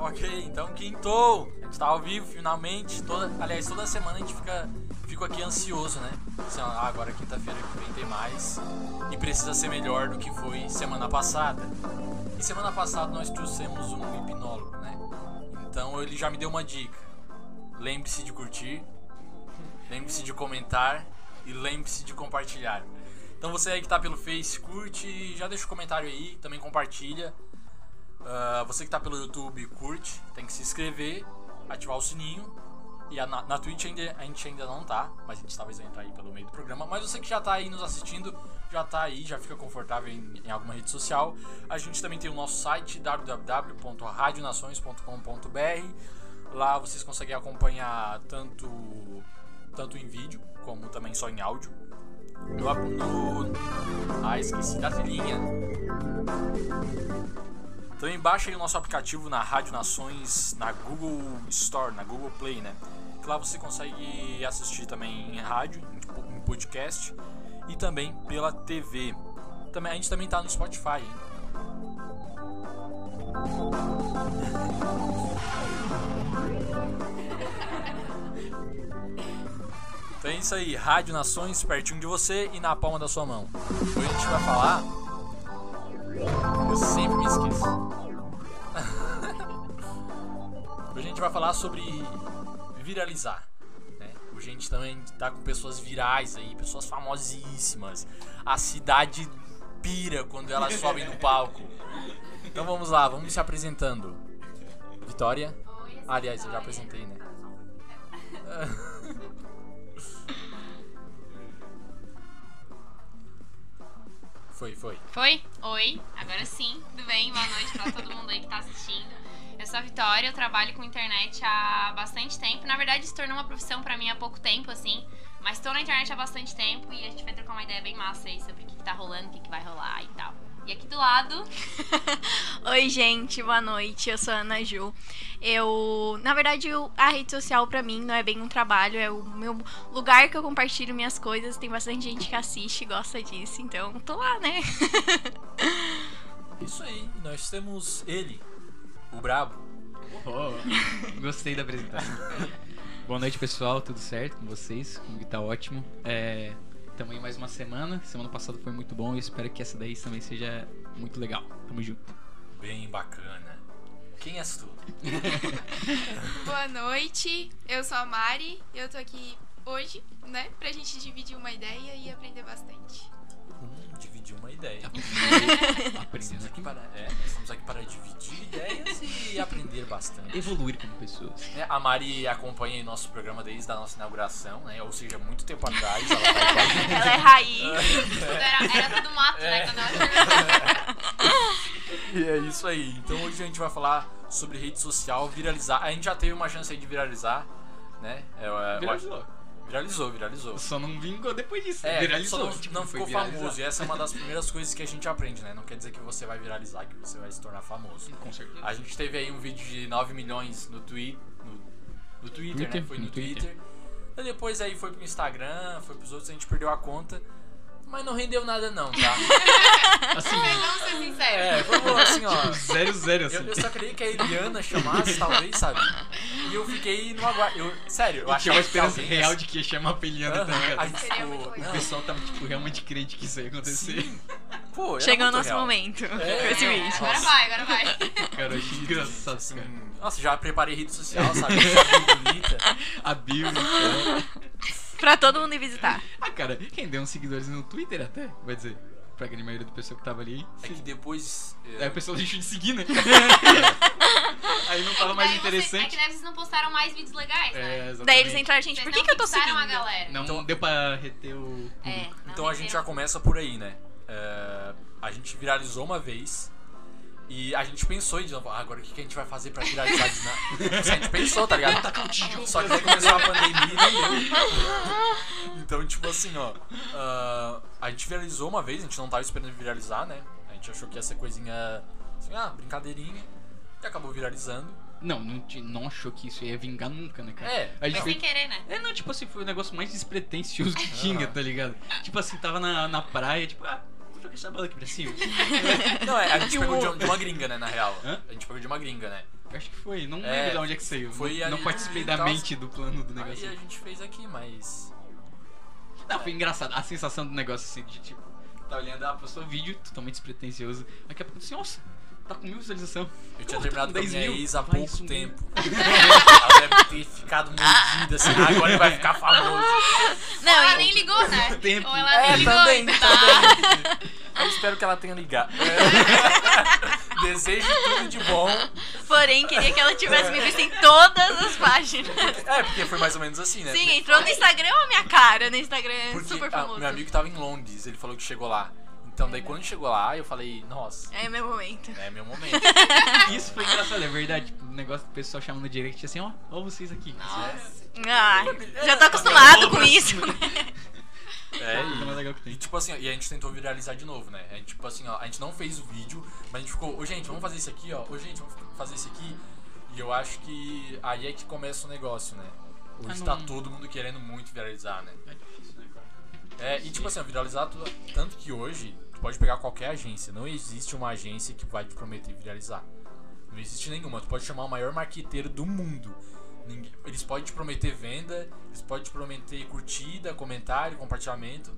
Ok, então quintou. A gente tá ao vivo finalmente. Toda, aliás, toda semana a gente fica, fica aqui ansioso, né? Assim, ah, agora quinta-feira que vem tem mais. E precisa ser melhor do que foi semana passada. E semana passada nós trouxemos um hipnólogo, né? Então ele já me deu uma dica. Lembre-se de curtir, lembre-se de comentar e lembre-se de compartilhar. Então você aí que tá pelo Face, curte, já deixa o um comentário aí, também compartilha. Uh, você que tá pelo YouTube, curte, tem que se inscrever, ativar o sininho. E a, na, Twitch ainda, a gente ainda não tá, mas a gente talvez vai entrar aí pelo meio do programa. Mas você que já tá aí nos assistindo, já tá aí, já fica confortável em, em alguma rede social. A gente também tem o nosso site www.radionações.com.br. Lá vocês conseguem acompanhar tanto, tanto em vídeo como também só em áudio. No, no, ah, esqueci da trilhinha. Também baixa aí o nosso aplicativo na Rádio Nações, na Google Store, na Google Play, né? Que lá você consegue assistir também em rádio, em podcast e também pela TV. Também, a gente também tá no Spotify, hein? Então é isso aí, Rádio Nações pertinho de você e na palma da sua mão. Hoje a gente vai falar eu sempre me esqueço. Hoje a gente vai falar sobre viralizar. Né? Hoje a gente também tá com pessoas virais aí, pessoas famosíssimas. A cidade pira quando elas sobem no palco. Então vamos lá, vamos se apresentando. Vitória? Aliás, eu já apresentei, né? Foi, foi. Foi? Oi, agora sim. Tudo bem? Boa noite pra todo mundo aí que tá assistindo. Eu sou a Vitória, eu trabalho com internet há bastante tempo. Na verdade, se tornou uma profissão pra mim há pouco tempo, assim. Mas tô na internet há bastante tempo e a gente vai trocar uma ideia bem massa aí sobre o que, que tá rolando, o que, que vai rolar e tal. E aqui do lado. Oi, gente, boa noite. Eu sou a Ana Ju. Eu, na verdade, a rede social para mim não é bem um trabalho, é o meu lugar que eu compartilho minhas coisas. Tem bastante gente que assiste e gosta disso, então tô lá, né? Isso aí, nós temos ele, o Brabo. Oh, gostei da apresentação. Boa noite, pessoal, tudo certo com vocês? Comigo tá ótimo. É, Estamos aí mais uma semana. Semana passada foi muito bom e espero que essa daí também seja muito legal. Tamo junto. Bem bacana. Quem és tu? Boa noite, eu sou a Mari. Eu tô aqui hoje, né, pra gente dividir uma ideia e aprender bastante. Dividir uma ideia. Aprendendo aqui para, é, estamos aqui para dividir ideias e aprender bastante. Evoluir como pessoas. É, a Mari acompanha nosso programa desde a nossa inauguração, né? Ou seja, muito tempo atrás. Ela, tá ela é raiz. Era, era tudo mato, né, é. né? Quando ela... e é isso aí. Então hoje a gente vai falar sobre rede social, viralizar. A gente já teve uma chance aí de viralizar, né? É, é, Viralizou. Viralizou, viralizou. Só não vingou depois disso. É, viralizou. Não, tipo, não ficou famoso. E essa é uma das primeiras coisas que a gente aprende, né? Não quer dizer que você vai viralizar, que você vai se tornar famoso. Com certeza. A gente teve aí um vídeo de 9 milhões no, twi no, no Twitter, Twitter, né? Foi no, no Twitter. Twitter. E depois aí foi pro Instagram, foi pros outros, a gente perdeu a conta. Mas não rendeu nada não, tá? assim, vamos ser sinceros. É, vamos assim, ó. Tipo, zero, zero, assim. Eu, eu, só queria que a Eliana chamasse, talvez, sabe? E eu fiquei no aguardo. Eu, sério, eu achei uma esperança real de que ia chamar a Eliana, uh -huh. tá ligado? Aí, tipo, o pessoal tava, tipo, realmente crente que isso ia acontecer. Sim. Pô, Chegou o nosso real. momento. É, esse vídeo. Agora vai, agora vai. Cara, eu achei engraçado, assim, cara. Nossa, já preparei rede social, sabe? Bonita. A bio, Pra todo mundo ir visitar. Ah, cara, rendeu uns seguidores no Twitter até, vai dizer. Pra grande maioria do pessoal que tava ali. É que depois. É... Aí a pessoa deixou de seguir, né? aí não tava mais interessante. Você, é que daí vocês não postaram mais vídeos legais, né? É, exatamente. Daí eles entraram, gente, por que, que eu tô seguindo? a galera. Não então, deu pra reter o. É, então a gente já começa por aí, né? É, a gente viralizou uma vez e a gente pensou de novo, ah, agora o que, que a gente vai fazer pra viralizar isso? a gente pensou, tá ligado? Tá Só que aí começou a pandemia e Então, tipo assim, ó. Uh, a gente viralizou uma vez, a gente não tava esperando viralizar, né? A gente achou que ia ser coisinha. Assim, ah, brincadeirinha. E acabou viralizando. Não, não, não achou que isso ia vingar nunca, né, cara? É, a gente sem querer, né? É, não, tipo assim, foi o negócio mais despretensioso que tinha, tá ligado? Tipo assim, tava na, na praia, tipo, ah, essa bola aqui pra cima. Não, é, a gente pegou de, de, uma gringa, né, na real. Hã? A gente pegou de uma gringa, né? Acho que foi. Não É, lembro de onde é que saiu. foi não, não participei da mente do plano do Aí negócio. a gente fez aqui, mas. Não, foi engraçado. A sensação do negócio assim, de tipo, tá olhando, ah, postou vídeo totalmente despretensioso. Daqui a pouco assim, nossa, tá com mil visualização. Eu tinha Pô, terminado tá com a com minha 10 mil. ex há pouco sumir. tempo. Ela deve ter ficado mordida assim, ah, agora ele vai ficar famoso. Não, ela nem ligou, né? Tempo. Ou ela nem É, ligou. também, então. também. Eu espero que ela tenha ligado. É. Desejo tudo de bom. porém, queria que ela tivesse me visto em todas as páginas. É, porque foi mais ou menos assim, né? Sim, entrou no Instagram a minha cara. No Instagram é Porque super famoso. meu amigo tava em Londres, ele falou que chegou lá. Então daí quando chegou lá, eu falei, nossa, É meu momento. é meu momento. Isso foi engraçado, é verdade. Tipo, o negócio do pessoal chamando no direct assim, ó, ó vocês aqui. Ah, já tô acostumado com isso. É, e, legal que e tem. tipo assim, e a gente tentou viralizar de novo, né? A gente, tipo assim, ó, a gente não fez o vídeo, mas a gente ficou, ô gente, vamos fazer isso aqui, ó, ô gente, vamos fazer isso aqui. E eu acho que aí é que começa o negócio, né? Hoje Ah, tá todo mundo querendo muito viralizar, né? É né? É, e tipo assim, viralizar tudo, tanto que hoje tu pode pegar qualquer agência, não existe uma agência que vai te prometer viralizar. Não existe nenhuma, tu pode chamar o maior marqueteiro do mundo. Ninguém- eles podem te prometer venda, eles podem te prometer curtida, comentário, compartilhamento,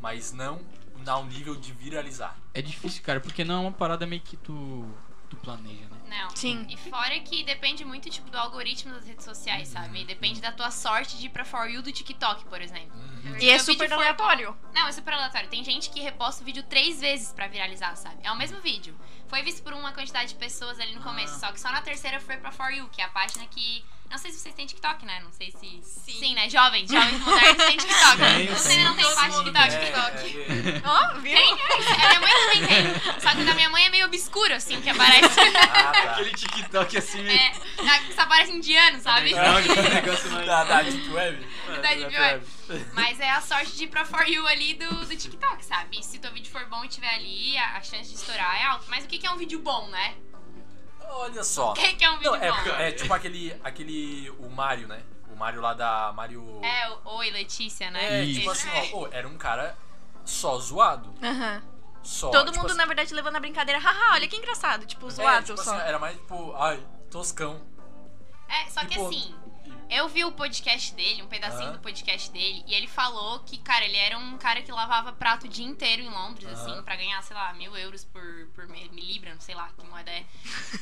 mas não ao nível de viralizar. É difícil, cara, porque não é uma parada meio que tu, tu planeja, né? Não. Sim. E fora que depende muito, tipo, do algoritmo das redes sociais, sabe? E depende da tua sorte de ir pra For You do TikTok, por exemplo. Uhum. E é super for aleatório. Não, é super aleatório. Tem gente que reposta o vídeo três vezes pra viralizar, sabe? É o mesmo vídeo. Foi visto por uma quantidade de pessoas ali no começo, Ah. só que só na terceira foi pra For You, que é a página que. Não sei se vocês têm TikTok, né? Não sei se. Sim. né? Jovens, jovens modernos têm TikTok. Sim, Você sim. não tem Todo página mundo TikTok. tem TikTok. é, é. Ó, viu? Tem, é, a minha mãe também tem. Só que da minha mãe é meio obscuro, assim, que aparece. Ah, tá. Aquele TikTok assim, meio. É, que só aparece indiano, sabe? Não, aquele negócio mais. Da, da Deep Web? Da Deep Web. Mas é a sorte de ir pra For You ali do, do TikTok, sabe? E se teu vídeo for bom e tiver ali, a, a chance de estourar é alta. Mas o que, que é um vídeo bom, né? Olha só. O que, que é um vídeo Não, é, bom? é tipo aquele, aquele. O Mario, né? O Mario lá da Mario. É, o Oi, Letícia, né? É, Isso. tipo assim, ó, era um cara só zoado. Aham. Só. Todo tipo mundo, assim, na verdade, levando a brincadeira. Haha, olha que engraçado. Tipo, é, zoado tipo só. assim, era mais tipo, ai, toscão. É, só que Tipo, assim, eu vi o podcast dele, um pedacinho do podcast dele, e ele falou que, cara, ele era um cara que lavava prato o dia inteiro em Londres, assim, pra ganhar, sei lá, mil euros por, por me- libra, não sei lá que moeda é.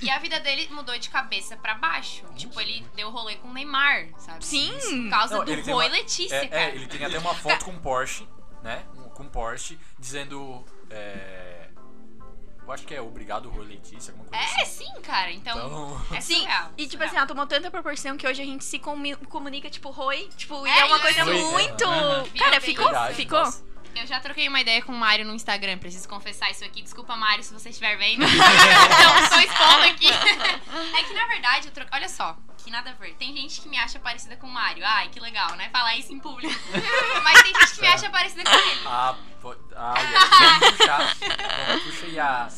E a vida dele mudou de cabeça pra baixo. tipo, ele deu rolê com o Neymar, sabe? Sim. Por causa Não, do Roy uma- Letícia, É, cara. é, ele tem até uma foto com Porsche, né? Um- Com Porsche, dizendo. É, eu acho que é obrigado, Rui Letícia, alguma coisa É, assim. sim, cara. Então, Então. é Sim, surreal, e tipo surreal. assim, ela tomou tanta proporção que hoje a gente se comi- comunica, tipo, Roi, tipo, e É, é uma isso. coisa Oi, muito. aham. Cara, Virou ficou? Verdade, ficou? nossa. Eu já troquei uma ideia com o Mário no Instagram, preciso confessar isso aqui. Desculpa, Mário, se você estiver vendo. Não estou expondo aqui. É que na verdade, eu troco... olha só, que nada a ver. Tem gente que me acha parecida com o Mário. Ai, que legal, né? Falar isso em público. Mas tem gente que me acha parecida com ele. Ah, pô, ai, ai, vamos puxar. Vamos puxar e.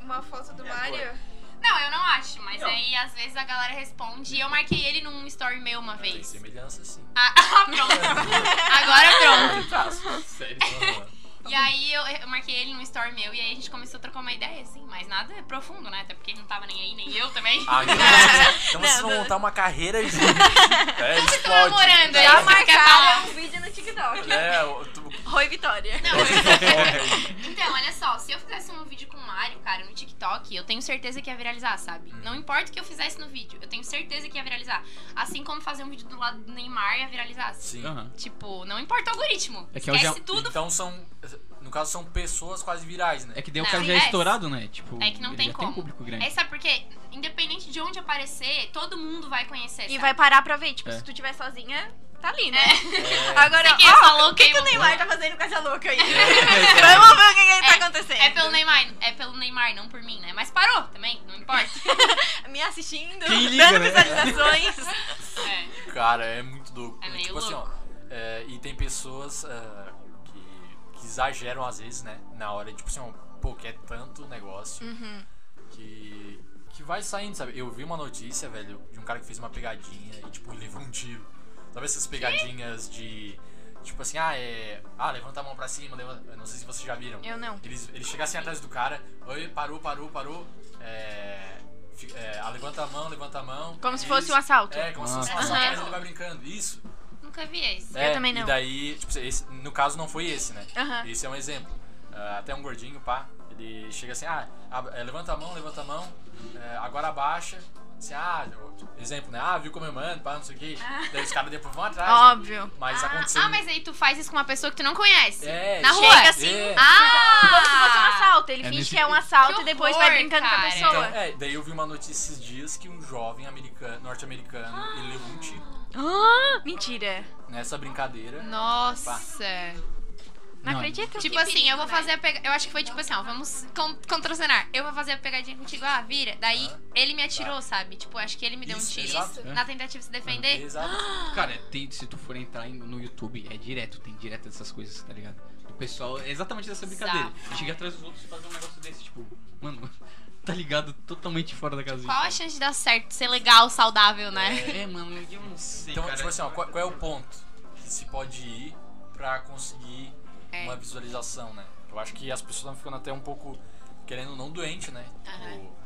Uma foto do Mario. Não, eu não acho, mas Não. aí às vezes a galera responde. E eu marquei ele num story meu uma Tem vez. semelhança, sim. Ah, pronto. Agora pronto. Sério. Aham. E aí eu, eu marquei ele num story meu e aí a gente começou a trocar uma ideia, assim, mas nada profundo, né? Até porque ele não tava nem aí, nem eu também. Ah, então, então vocês vão montar uma carreira juntos. É, Vocês estão namorando aí, Já marcaram um vídeo no TikTok. É, o- tu- Roi Vitória. Não, Foca Então, olha só, se eu fizesse um vídeo com o Mario, cara, no TikTok, eu tenho certeza que ia viralizar, sabe? Hum. Não importa o que eu fizesse no vídeo, eu tenho certeza que ia viralizar. Assim como fazer um vídeo do lado do Neymar ia viralizar. Sim. Aham. Tipo, não importa o algoritmo. É que eu Esquece já- tudo. Então são. No caso, são pessoas quase virais, né? É que daí o cara já é é- estourado, né? Tipo, É que não tem como. tem público grande. É, sabe porque, independente de onde aparecer, todo mundo vai conhecer. E sabe? vai parar pra ver. Tipo, É. se tu tiver sozinha, tá ali, né? É. Agora, que ó, louca o que, aí, que o Neymar tá fazendo com essa louca aí? Vamos ver o que, que ele tá acontecendo. É pelo Neymar, é pelo Neymar, não por mim, né? Mas parou também, não importa. Me assistindo, Quem liga, dando né? visualizações. É. Cara, é muito louco. É meio tipo assim, ó. louco. é, e tem pessoas é, que, exageram às vezes, né? Na hora, tipo assim, pô, que é tanto negócio Uhum. que. que vai saindo, sabe? Eu vi uma notícia, velho, de um cara que fez uma pegadinha e, tipo, levou um tiro. Sabe essas pegadinhas de. Tipo assim, ah, é. Ah, levanta a mão pra cima, levanta... Não sei se vocês já viram. Eu não. Eles, eles chegassem atrás do cara, oi, parou, parou, parou. É, é, ah, levanta a mão, levanta a mão. Como se fosse um assalto. É, como se fosse um assalto, mas ele vai brincando. Isso. Nunca vi esse. É, também não. E daí, tipo, esse- no caso não foi esse, né? Esse é um exemplo. Ah, até um gordinho, pá, ele chega assim, ah, levanta a mão, levanta a mão, é, agora abaixa. Assim, ah, exemplo, né? Ah, viu como eu mando, pá, não sei o quê. Daí os caras depois vão atrás. né? Óbvio. Mas ah, aconteceu. ah, mas aí tu faz isso com uma pessoa que tu não conhece. É, Na chega rua. Chega assim, É. Ah! Como se fosse um assalto. Ele É finge que é um assalto Que e depois horror, vai brincando com a cara. pessoa. Então, é, daí eu vi uma notícia esses dias que um jovem americano, norte-americano, ele levou um tiro Ah, mentira. nessa brincadeira. Nossa. Não, Não. acredito. Tipo Que assim, perigo, eu vou né? fazer a pega... Eu acho que foi tipo assim, ó, vamos con contracenar. Eu vou fazer a pegadinha contigo, ah, vira. Daí Ah. ele me atirou, sabe? Tipo, acho que ele me deu Isso, um tiro exato. na tentativa de se defender. Exato. Cara, tem- se tu for entrar no YouTube, é direto, tem direto essas coisas, tá ligado? O pessoal, é exatamente dessa brincadeira. Chega atrás dos outros e fazer um negócio desse, tipo, mano, tá ligado? Totalmente fora da casinha. Qual a chance de dar certo, ser legal, saudável, né? É, mano, eu não sei, Então, cara. tipo assim, ó, qual, qual é o ponto que se pode ir pra conseguir É. uma visualização, né? Eu acho que as pessoas estão ficando até um pouco, querendo ou não, doente, né? Tipo,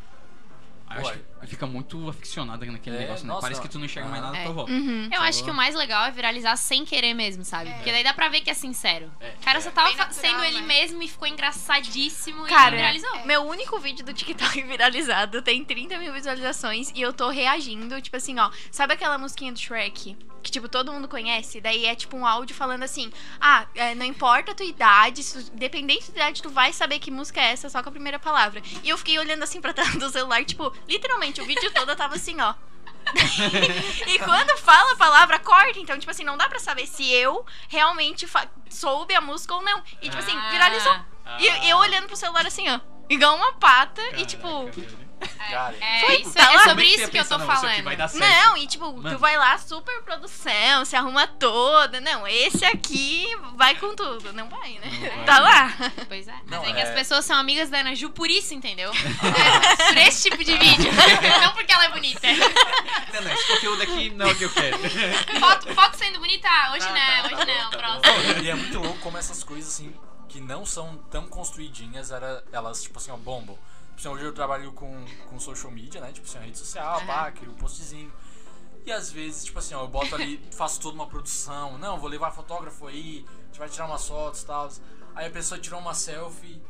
Eu acho que fica muito aficionada naquele É, negócio, né? nossa, Parece que tu não enxerga mais nada É. tua volta. Uhum. Eu acho que o mais legal é viralizar sem querer mesmo, sabe? Porque daí dá pra ver que é sincero. É. O cara só tava natural, sendo ele né? mesmo e ficou engraçadíssimo Cara, e viralizou. Meu único vídeo do TikTok viralizado tem 30 mil visualizações e eu tô reagindo, tipo assim, ó. Sabe aquela musiquinha do Shrek? Que, tipo, todo mundo conhece? Daí é tipo um áudio falando assim: Ah, é, não importa a tua idade, se, dependente da idade, tu vai saber que música é essa só com a primeira palavra. E eu fiquei olhando assim pra tela do celular, tipo, literalmente, o vídeo todo eu tava assim, ó. e quando fala a palavra, corta. Então, tipo assim, não dá pra saber se eu realmente soube a música ou não. E, tipo assim, Ah. viralizou. E eu olhando pro celular assim, ó. Igual uma pata e, tipo. Caraca, velho. Cara, É, Foi, isso, tá é sobre é isso que eu tô não, falando. Não, e tipo, Mano. tu vai lá, super produção, se arruma toda. Não, esse aqui vai com tudo. Não vai, né? Não vai. Tá lá. Pois é. Mas Não, é que é- as pessoas são amigas da Ana Ju por isso, entendeu? É, por esse tipo de vídeo. não porque ela é bonita. Não, não, esse conteúdo aqui não é o que eu quero. Foto, foto sendo bonita, hoje Ah, não, tá, tá hoje não, tá próximo. E é muito louco como essas coisas, assim, que não são tão construidinhas, era, elas, tipo assim, ó, bombam. Tipo assim, hoje eu trabalho com, com social media, né? Tipo assim, rede social, Aham. pá, crio um postzinho. E às vezes, tipo assim, ó, eu boto ali, faço toda uma produção. Não, vou levar fotógrafo aí, a gente vai tirar umas fotos e tal. Aí a pessoa tirou uma selfie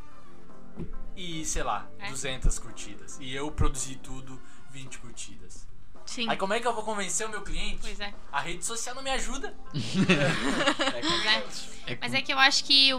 e, sei lá, É. 200 curtidas. E eu produzi tudo, 20 curtidas. Sim. Aí como é que eu vou convencer o meu cliente? Pois é. A rede social não me ajuda. É. É Mas é que eu acho que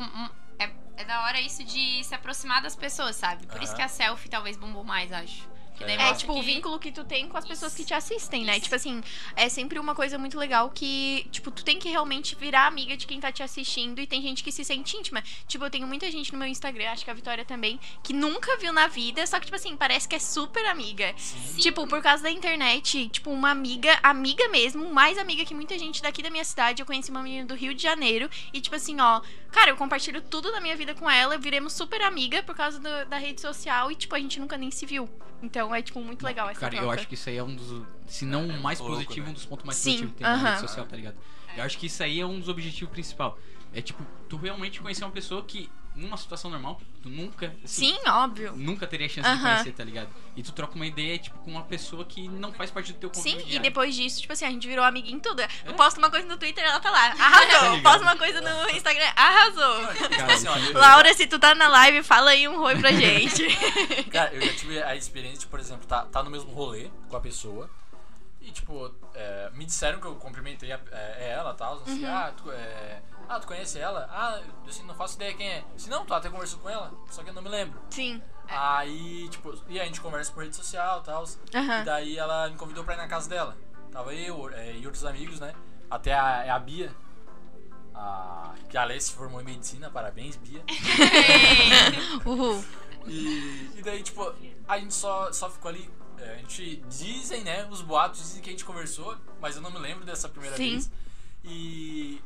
é, da hora isso de se aproximar das pessoas, sabe? Por isso Aham. que a selfie talvez bombou mais, acho. É, É, tipo, o que- vínculo que tu tem com as pessoas Isso. que te assistem, né? Isso. Tipo assim, é sempre uma coisa muito legal que, tipo, tu tem que realmente virar amiga de quem tá te assistindo e tem gente que se sente íntima. Tipo, eu tenho muita gente no meu Instagram, acho que a Vitória também, que nunca viu na vida, só que, tipo assim, parece que é super amiga. Sim. Tipo, por causa da internet, tipo, uma amiga, amiga mesmo, mais amiga que muita gente daqui da minha cidade. Eu conheci uma menina do Rio de Janeiro e, tipo assim, ó, cara, eu compartilho tudo da minha vida com ela, viremos super amiga por causa do- da rede social e, tipo, a gente nunca nem se viu. Então é, tipo, muito legal essa Cara, eu troca. acho que isso aí é um dos. Se não É, o mais louco, positivo, né? um dos pontos mais Sim, positivos que tem na aham. rede social, tá ligado? Eu acho que isso aí é um dos objetivos principais. É tipo, tu realmente conhecer uma pessoa que, numa situação normal, tu nunca. assim, Sim, óbvio. Nunca teria chance de conhecer, tá ligado? E tu troca uma ideia, tipo, com uma pessoa que não faz parte do teu Sim, convívio e diário. depois disso, tipo assim, a gente virou amiga em tudo. Eu É. posto uma coisa no Twitter, ela tá lá. Tá Arrasou. ligado? posto uma coisa no Instagram, arrasou. Tipo assim, ó, eu- Laura, se tu tá na live, fala aí um oi pra gente. Cara, eu já tive a experiência de, por exemplo, tá, tá no mesmo rolê com a pessoa. E, tipo, é, me disseram que eu cumprimentei a, é, ela e tal. Assim, ah, tu, é, ah, tu conhece ela? Ah, eu assim, não faço ideia quem é. Se não, tu até conversou com ela, só que eu não me lembro. Sim. Aí, tipo, e a gente conversa por rede social e tal. E Aham. daí ela me convidou pra ir na casa dela. Tava eu é, e outros amigos, né? Até a, é a Bia. A, que a Alessia se formou em medicina, parabéns, Bia. Uhul. E, e daí, tipo, a gente só, só ficou ali. É, a gente dizem, né? Os boatos dizem que a gente conversou, mas eu não me lembro dessa primeira Sim. vez. E.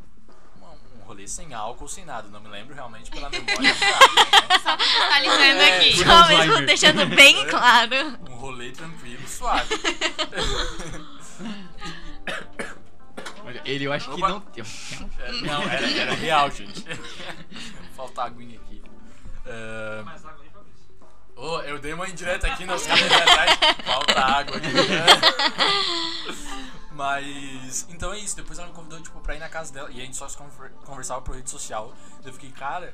Um, rolê sem álcool, sem nada. Não me lembro realmente pela memória. fraca, né? Finalizando É. aqui. Só mesmo deixando bem claro. Um rolê tranquilo, suave. Ele eu acho que Opa. não. É, não, era, era real, gente. Falta aguinha aqui. É, Ô, eu, dei uma indireta aqui nos caras atrás. Falta água aqui. né? Mas. Então é isso. Depois ela me convidou, tipo, pra ir na casa dela. E a gente só se conver- conversava por rede social. Eu fiquei, cara,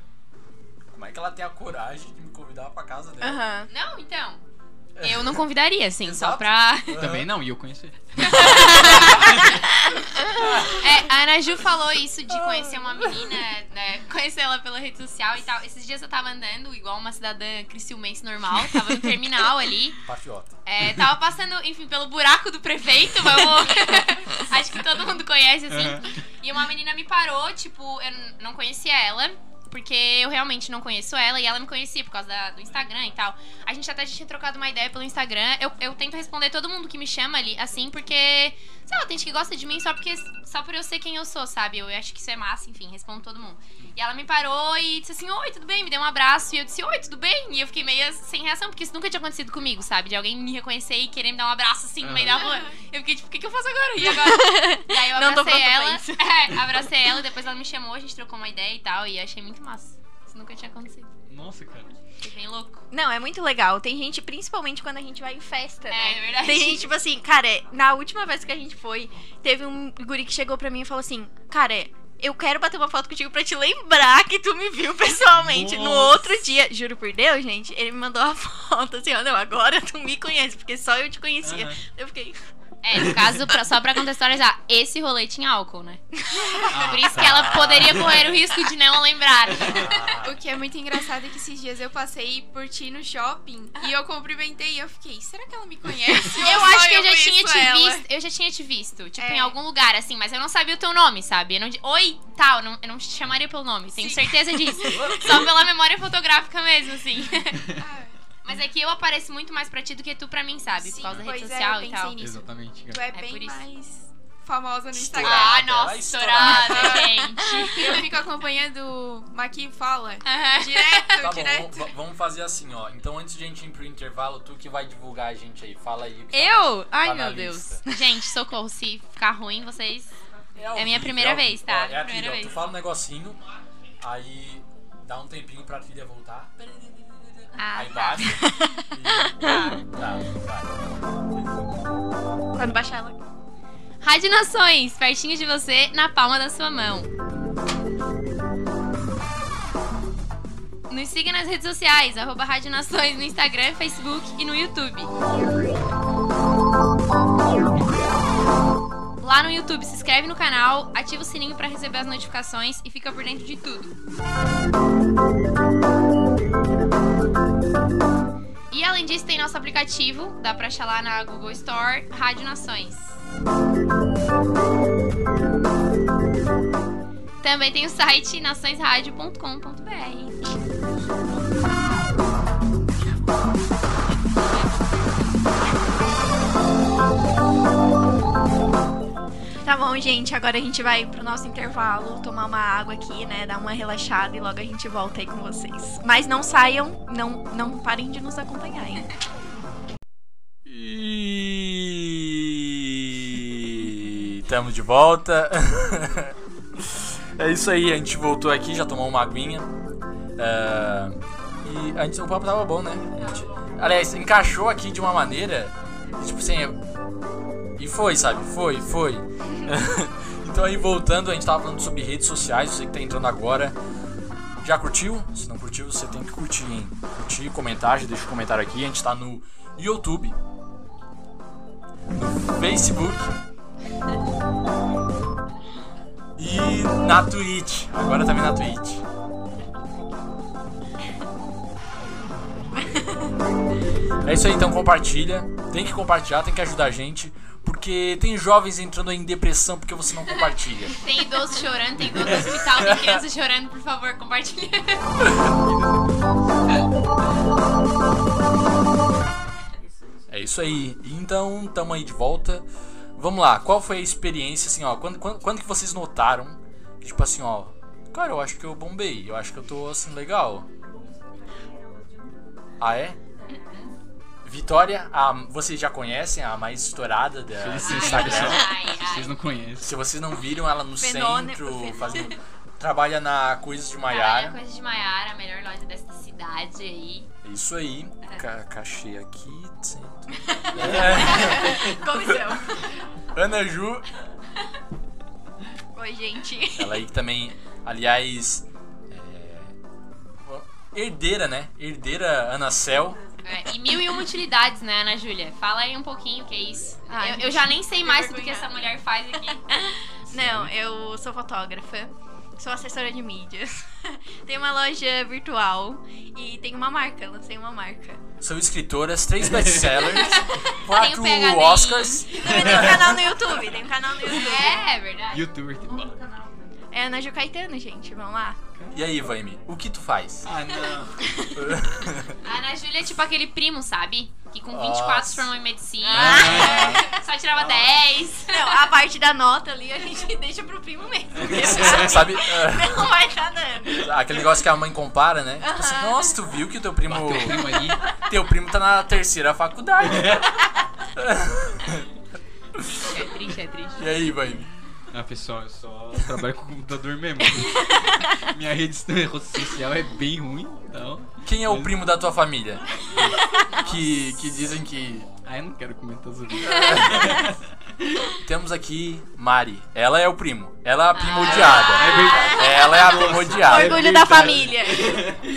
como é que ela tem a coragem de me convidar pra casa dela? Aham. Não, então. Eu não convidaria, assim, só Exato. pra. Aham. Também não, e eu conheci. É, a Ana Ju falou isso de conhecer uma menina, né? Conhecer ela pela rede social e tal. Esses dias eu tava andando, igual uma cidadã criciumense normal, tava no terminal ali. Patriota. É, tava passando, enfim, pelo buraco do prefeito, vamos. Acho que todo mundo conhece, assim. E uma menina me parou, tipo, eu não conhecia ela. Porque eu realmente não conheço ela e ela me conhecia por causa da- do Instagram e tal. A gente até tinha trocado uma ideia pelo Instagram. Eu, eu tento responder todo mundo que me chama ali, assim, porque, sei lá, tem gente que gosta de mim só porque só por eu ser quem eu sou, sabe? Eu acho que isso é massa, enfim, respondo todo mundo. E ela me parou e disse assim: Oi, tudo bem? Me deu um abraço. E eu disse: Oi, tudo bem? E eu fiquei meio sem reação, porque isso nunca tinha acontecido comigo, sabe? De alguém me reconhecer e querer me dar um abraço assim no meio da rua. Eu fiquei tipo: O que, que eu faço agora? E agora? E aí eu abracei ela. É, abracei ela, depois ela me chamou, a gente trocou uma ideia e tal. E eu achei muito massa. Isso nunca tinha acontecido. Nossa, cara. Fiquei bem louco. Não, é muito legal. Tem gente, principalmente quando a gente vai em festa, né? É, é verdade. Tem gente, tipo assim, cara, na última vez que a gente foi, teve um guri que chegou pra mim e falou assim, cara, eu quero bater uma foto contigo pra te lembrar que tu me viu pessoalmente no Nossa. outro dia. Juro por Deus, gente, ele me mandou uma foto assim, ó, não, agora tu me conhece, porque só eu te conhecia. Aham. Eu fiquei, É, no caso, pra- só pra contextualizar, esse rolê tinha álcool, né? Ah, Por isso que ela poderia correr o risco de não lembrar. O que é muito engraçado é que esses dias eu passei por ti no shopping e eu cumprimentei e eu fiquei, será que ela me conhece? Eu acho que eu já tinha te ela? visto. Eu já tinha te visto. Tipo, É. em algum lugar, assim, mas eu não sabia o teu nome, sabe? Eu não, Oi, tal, eu não, eu não te chamaria pelo nome, tenho Sim. certeza disso. Só pela memória fotográfica mesmo, assim. Ah, Mas é que eu apareço muito mais pra ti do que tu pra mim, sabe? Sim, Por causa da rede é, social eu e tal. nisso. Exatamente, tu é É bem por isso. mais famosa no Instagram. Ah, Estourada, nossa, estourada. estourada, gente. Eu fico acompanhando o Maqui Fala. Aham. Direto, Tá bom, direto. vamos, vamos fazer assim, ó. Então antes de a gente ir pro intervalo, tu que vai divulgar a gente aí. Fala aí o que tá- Eu? Ai, Tá meu Deus. Gente, socorro, se ficar ruim, vocês. ao É a minha primeira vivo. vez, tá? Ó, é a Primeira ó. vez. Tu fala um negocinho, aí dá um tempinho pra trilha voltar. Ah, aí tá. baixa. e... Tá, vai. quando baixar ela. Rádio Nações, pertinho de você, na palma da sua mão. Nos siga nas redes sociais, arroba Rádio Nações no Instagram, Facebook e no YouTube. Lá no YouTube, se inscreve no canal, ativa o sininho pra receber as notificações e fica por dentro de tudo. E além disso, tem nosso aplicativo, dá pra achar lá na Google Store, Rádio Nações. Também tem o site naçõesradio.com.br. Tá bom, gente, agora a gente vai pro nosso intervalo, tomar uma água aqui, né, dar uma relaxada e logo a gente volta aí com vocês. Mas não saiam, não, não parem de nos acompanhar, hein? E estamos de volta. é isso aí, a gente voltou aqui, já tomou uma aguinha. É, e a gente, o papo tava bom, né? Gente- aliás, encaixou aqui de uma maneira. Tipo assim. E foi, sabe? Foi, foi. então aí voltando, a gente tava falando sobre redes sociais, você que tá entrando agora. Já curtiu? Se não curtiu, você tem que curtir, hein? Curtir, comentar, já deixa um comentário aqui. A gente tá no YouTube, no Facebook e na Twitch. Agora também na Twitch. É isso aí, então compartilha. Tem que compartilhar, tem que ajudar a gente. Porque tem jovens entrando em depressão porque você não compartilha. Tem idoso chorando, tem idoso no hospital, tem criança chorando, por favor, compartilha. É isso aí. Então, tamo aí de volta. Vamos lá, qual foi a experiência, assim, ó, quando, quando, quando que vocês notaram que, tipo assim, ó, cara, eu acho que eu bombei, eu acho que eu tô, assim, legal. Ah, é? Vitória, a, vocês já conhecem a mais estourada da, Instagram. Vocês não conhecem. Se vocês não viram ela no Fenômeno, centro, fazendo trabalha na Coisas de Trabalha Maiara. Coisa de Maiara, a melhor loja desta cidade aí. É Isso aí. Ca cachê aqui. Centro. Comissão. Ana Ju, Oi, gente. ela aí que também, aliás, é, herdeira, né? Herdeira Ana Cel. É, e mil e uma utilidades, né, Ana Júlia? Fala aí um pouquinho o que é isso. Ai, eu, eu já nem sei mais tudo que essa mulher faz aqui. Não, eu sou fotógrafa. Sou assessora de mídias. Tenho uma loja virtual e tenho uma marca, lancei uma marca. São escritoras, três best-sellers, quatro. Oscars. Também tem um canal no YouTube, tem um canal no YouTube. É, é verdade. Youtuber, que bom. É Ana Ju Caetano, gente, vamos lá. E aí, Vaime, o que tu faz? Ah, não. A Ana Júlia é tipo aquele primo, sabe? Que com 24 Nossa. se formou em medicina. Ah. Só tirava 10. Não, a parte da nota ali a gente deixa pro primo mesmo. Sabe, ah, Não vai tá dando. aquele negócio que a mãe compara, né? Tipo assim, nossa, tu viu que o teu primo, Teu primo ali. teu primo tá na terceira faculdade. É triste, é triste. E aí, Vaime? Ah, pessoal, eu só trabalho com computador mesmo. Minha rede social é bem ruim, então. Quem é o primo da tua família? Que, que dizem que Ah, eu não quero comentar sobre isso. temos aqui Mari. Ela é o primo. Ela é a prima Ah. odiada. É verdade. Ela é a prima odiada. Orgulho da verdade. família.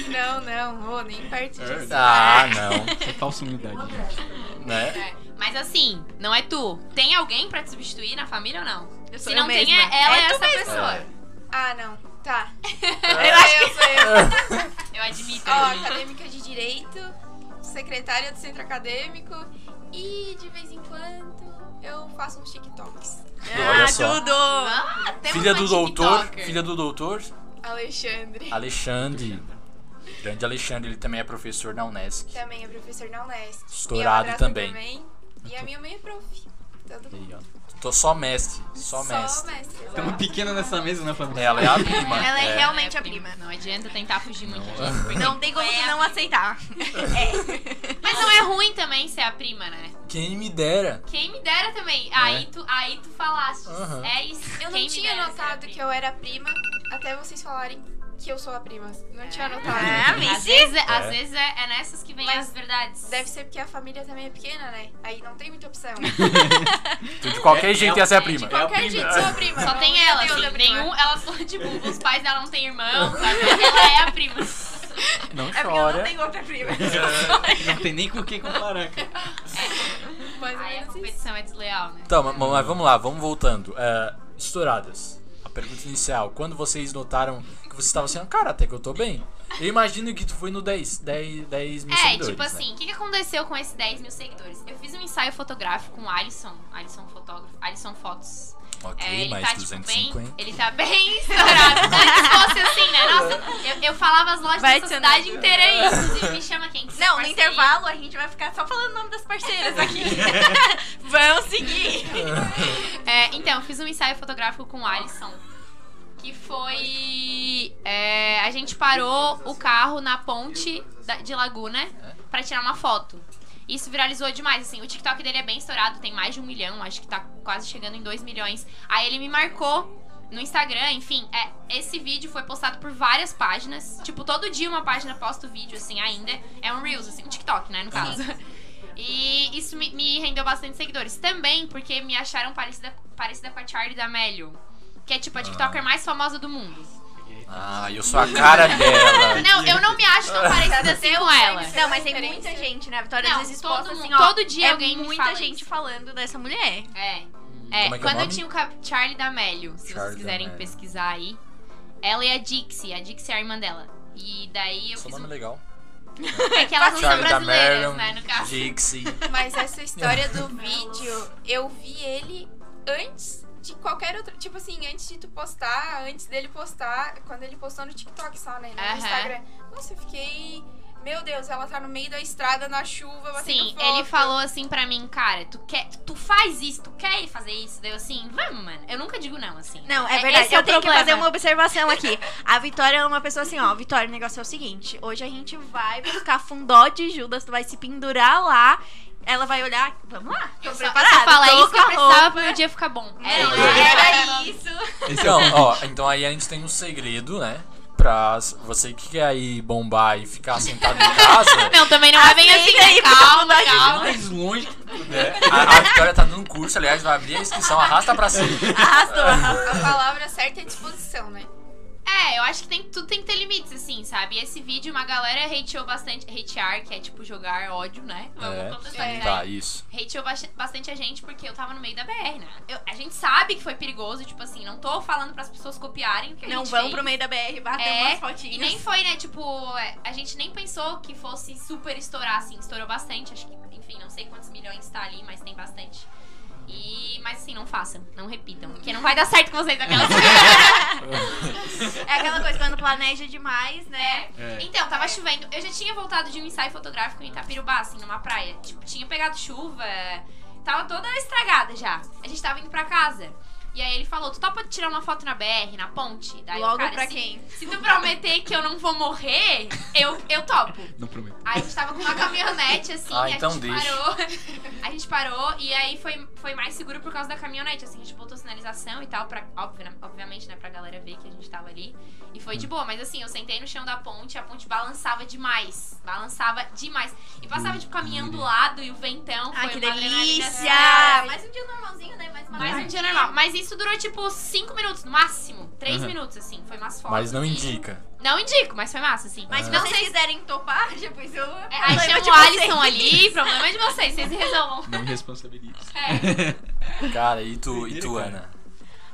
Não, não, vou nem perto É. disso. Ah, não. Isso é falsa humildade, gente. Né? É, Mas assim, não é tu. Tem alguém pra te substituir na família ou não? Eu sou Se eu não tem, mesma. é- ela é, É essa mesma. pessoa. É. Ah, não. Tá. Eu acho eu sou eu. Eu admito, eu Ó, admito. acadêmica de Direito, secretária do centro acadêmico e de vez em quando eu faço uns TikToks. Olha Ah, só. tudo. Ah, Filha do doutor. TikToker. Filha do doutor. Alexandre. Alexandre. Grande Alexandre, ele também é professor na Unesc. Também é professor na Unesp. Estourado Minha madrasta também. E a minha mãe é prof. Todo E mundo. Tô só mestre. Só mestre. mestre. Tamo pequeno nessa mesa na família. Ela é a prima. Ela é É. realmente É a prima. Não adianta tentar fugir muito Não. disso. Não tem como é não aceitar. Mas não é ruim também ser a prima, né? Quem me dera. Quem me dera também. Aí, tu, aí tu falaste. Aham. É isso. Eu não tinha notado que eu era prima até vocês falarem que eu sou a prima. Não tinha notado. Ah, me Às vezes, é, É. às vezes é, é nessas que vem Mas as verdades. Deve ser porque a família também é pequena, né? Aí não tem muita opção. Tu de qualquer jeito ia ser a é, prima. a Qualquer prima. jeito sou a prima. Só não tem ela, outra assim. prima. Nenhum, ela, tipo, os pais dela não tem irmão, sabe? Ela é a prima. Não É porque eu não chora. tenho outra prima. Não tem nem com quem comparar, cara. Mais ou Aí a competição é desleal, né? Então, mas, mas vamos lá, vamos voltando. É, estouradas. A pergunta inicial. Quando vocês notaram que vocês estavam assim, cara, até que eu tô bem. Eu imagino que tu foi no 10, 10, 10 mil É, seguidores. tipo né? assim, o que, que aconteceu com esses 10 mil seguidores? Eu fiz um ensaio fotográfico com o Alisson, Alisson fotógrafo, Alisson Fotos. Ok, É, ele mais tá, tipo, 250. bem. Ele tá bem estourado. Antes fosse assim, né? Nossa, eu, eu falava as lojas Vai adicionando. cidade inteira aí. Inclusive, me chama quem quiser. Não, no intervalo a gente vai ficar só falando o nome das parceiras aqui. Vamos seguir. É, então, eu fiz um ensaio fotográfico com o Alisson. Que foi. é, a gente parou o carro na ponte da- de Laguna pra tirar uma foto. Isso viralizou demais, assim. O TikTok dele é bem estourado, tem mais de um milhão, acho que tá quase chegando em dois milhões. Aí ele me marcou no Instagram, enfim. É, esse vídeo foi postado por várias páginas. Tipo, todo dia uma página posta o vídeo, assim, ainda. É um Reels, assim, um TikTok, né, no caso. E isso me, me rendeu bastante seguidores. Também porque me acharam parecida, parecida com a Charlie D'Amelio. Que é tipo a TikToker mais famosa do mundo. Ah, eu sou a cara dela. Não, eu não me acho tão parecida assim com ela. Não, mas tem muita gente, né? A Vitória às vezes todo assim, ó. todo dia é alguém muita fala gente isso. falando dessa mulher. É. Como É, é que é o quando eu nome? tinha o ca- Charlie D'Amelio, se vocês quiserem D'Amelio. pesquisar aí. Ela e a Dixie. A Dixie é a irmã dela. E daí eu Seu fiz nome é um... legal. É que elas não são Charlie brasileiras, D'Amelio, né, no caso. Dixie. Mas essa história do vídeo, eu vi ele antes de qualquer outra. Tipo assim, antes de tu postar, antes dele postar, quando ele postou no TikTok só, né? No Aham. Instagram. Nossa, eu fiquei. Meu Deus, ela tá no meio da estrada, na chuva, batendo Sim, foto. ele falou assim pra mim, cara, tu quer, tu faz isso, tu quer fazer isso? Daí eu assim, vamos, mano. Eu nunca digo não, assim. Não, é É- verdade. esse é eu o tenho que problema. fazer uma observação aqui. A Vitória é uma pessoa assim, ó. Vitória, o negócio é o seguinte: hoje a gente vai buscar fundó de Judas, tu vai se pendurar lá ela vai olhar, vamos lá, tô Eu preparada. só é tô isso que eu precisava pro meu dia ficar bom. Era, isso. era isso. É Então, ó, então aí a gente tem um segredo, né? Pra você que quer ir bombar e ficar sentado em casa. Não, também não é bem assim, né? aí, Calma, calma. mais longe que puder. A, a Vitória tá dando curso, aliás, vai abrir a inscrição, arrasta pra cima. Arrastou. A palavra certa é disposição, né? É, eu acho que tem, tudo tem que ter limites, assim, sabe? E esse vídeo, uma galera hateou bastante. Hatear, que é tipo jogar ódio, né? Vamos É, contextualizar tá, aí. isso. Hateou bast- bastante a gente porque eu tava no meio da BR, né? Eu- a gente sabe que foi perigoso, tipo assim, não tô falando pras pessoas copiarem que a Não gente vão fez. pro meio da BR bater É, umas E fotinhas. nem foi, né, tipo, é, a gente nem pensou que fosse super estourar, assim, estourou bastante, acho que, enfim, não sei quantos milhões tá ali, mas tem bastante. E, mas assim, não façam, não repitam, porque não vai dar certo com vocês aquelas É aquela coisa, quando planeja demais, né? É. Então, tava chovendo. Eu já tinha voltado de um ensaio fotográfico em Itapirubá, assim, numa praia. Tipo, tinha pegado chuva, tava toda estragada já. A gente tava indo pra casa. E aí ele falou, tu topa tirar uma foto na BR, na ponte? Daí, Logo cara, pra se, quem? Se tu prometer que eu não vou morrer, eu, eu topo. Não prometo. Aí a gente tava com uma caminhonete, assim, Ah, e a então gente deixa. parou. A gente parou e aí foi, foi mais seguro por causa da caminhonete. Assim, a gente botou sinalização e tal, pra, óbvio, né, obviamente, né, pra galera ver que a gente tava ali. E foi de boa, mas assim, eu sentei no chão da ponte, a ponte balançava demais. Balançava demais. E passava, tipo, caminhão do lado e o ventão. Ai, foi que delícia! assim. Mais um dia normalzinho, né? Mais uma Mais um dia normal. Mas isso durou, tipo, 5 minutos, no máximo. 3 Uhum. minutos, assim. Foi umas fotos. Mas não assim. indica. Não indico, mas foi massa, assim. Mas se Ah. vocês quiserem topar, depois eu. É, aí chama de o Alisson vocês. ali, problema é de vocês, vocês resolvam. Não me responsabilize. É. Cara, e tu, e tu. Ana?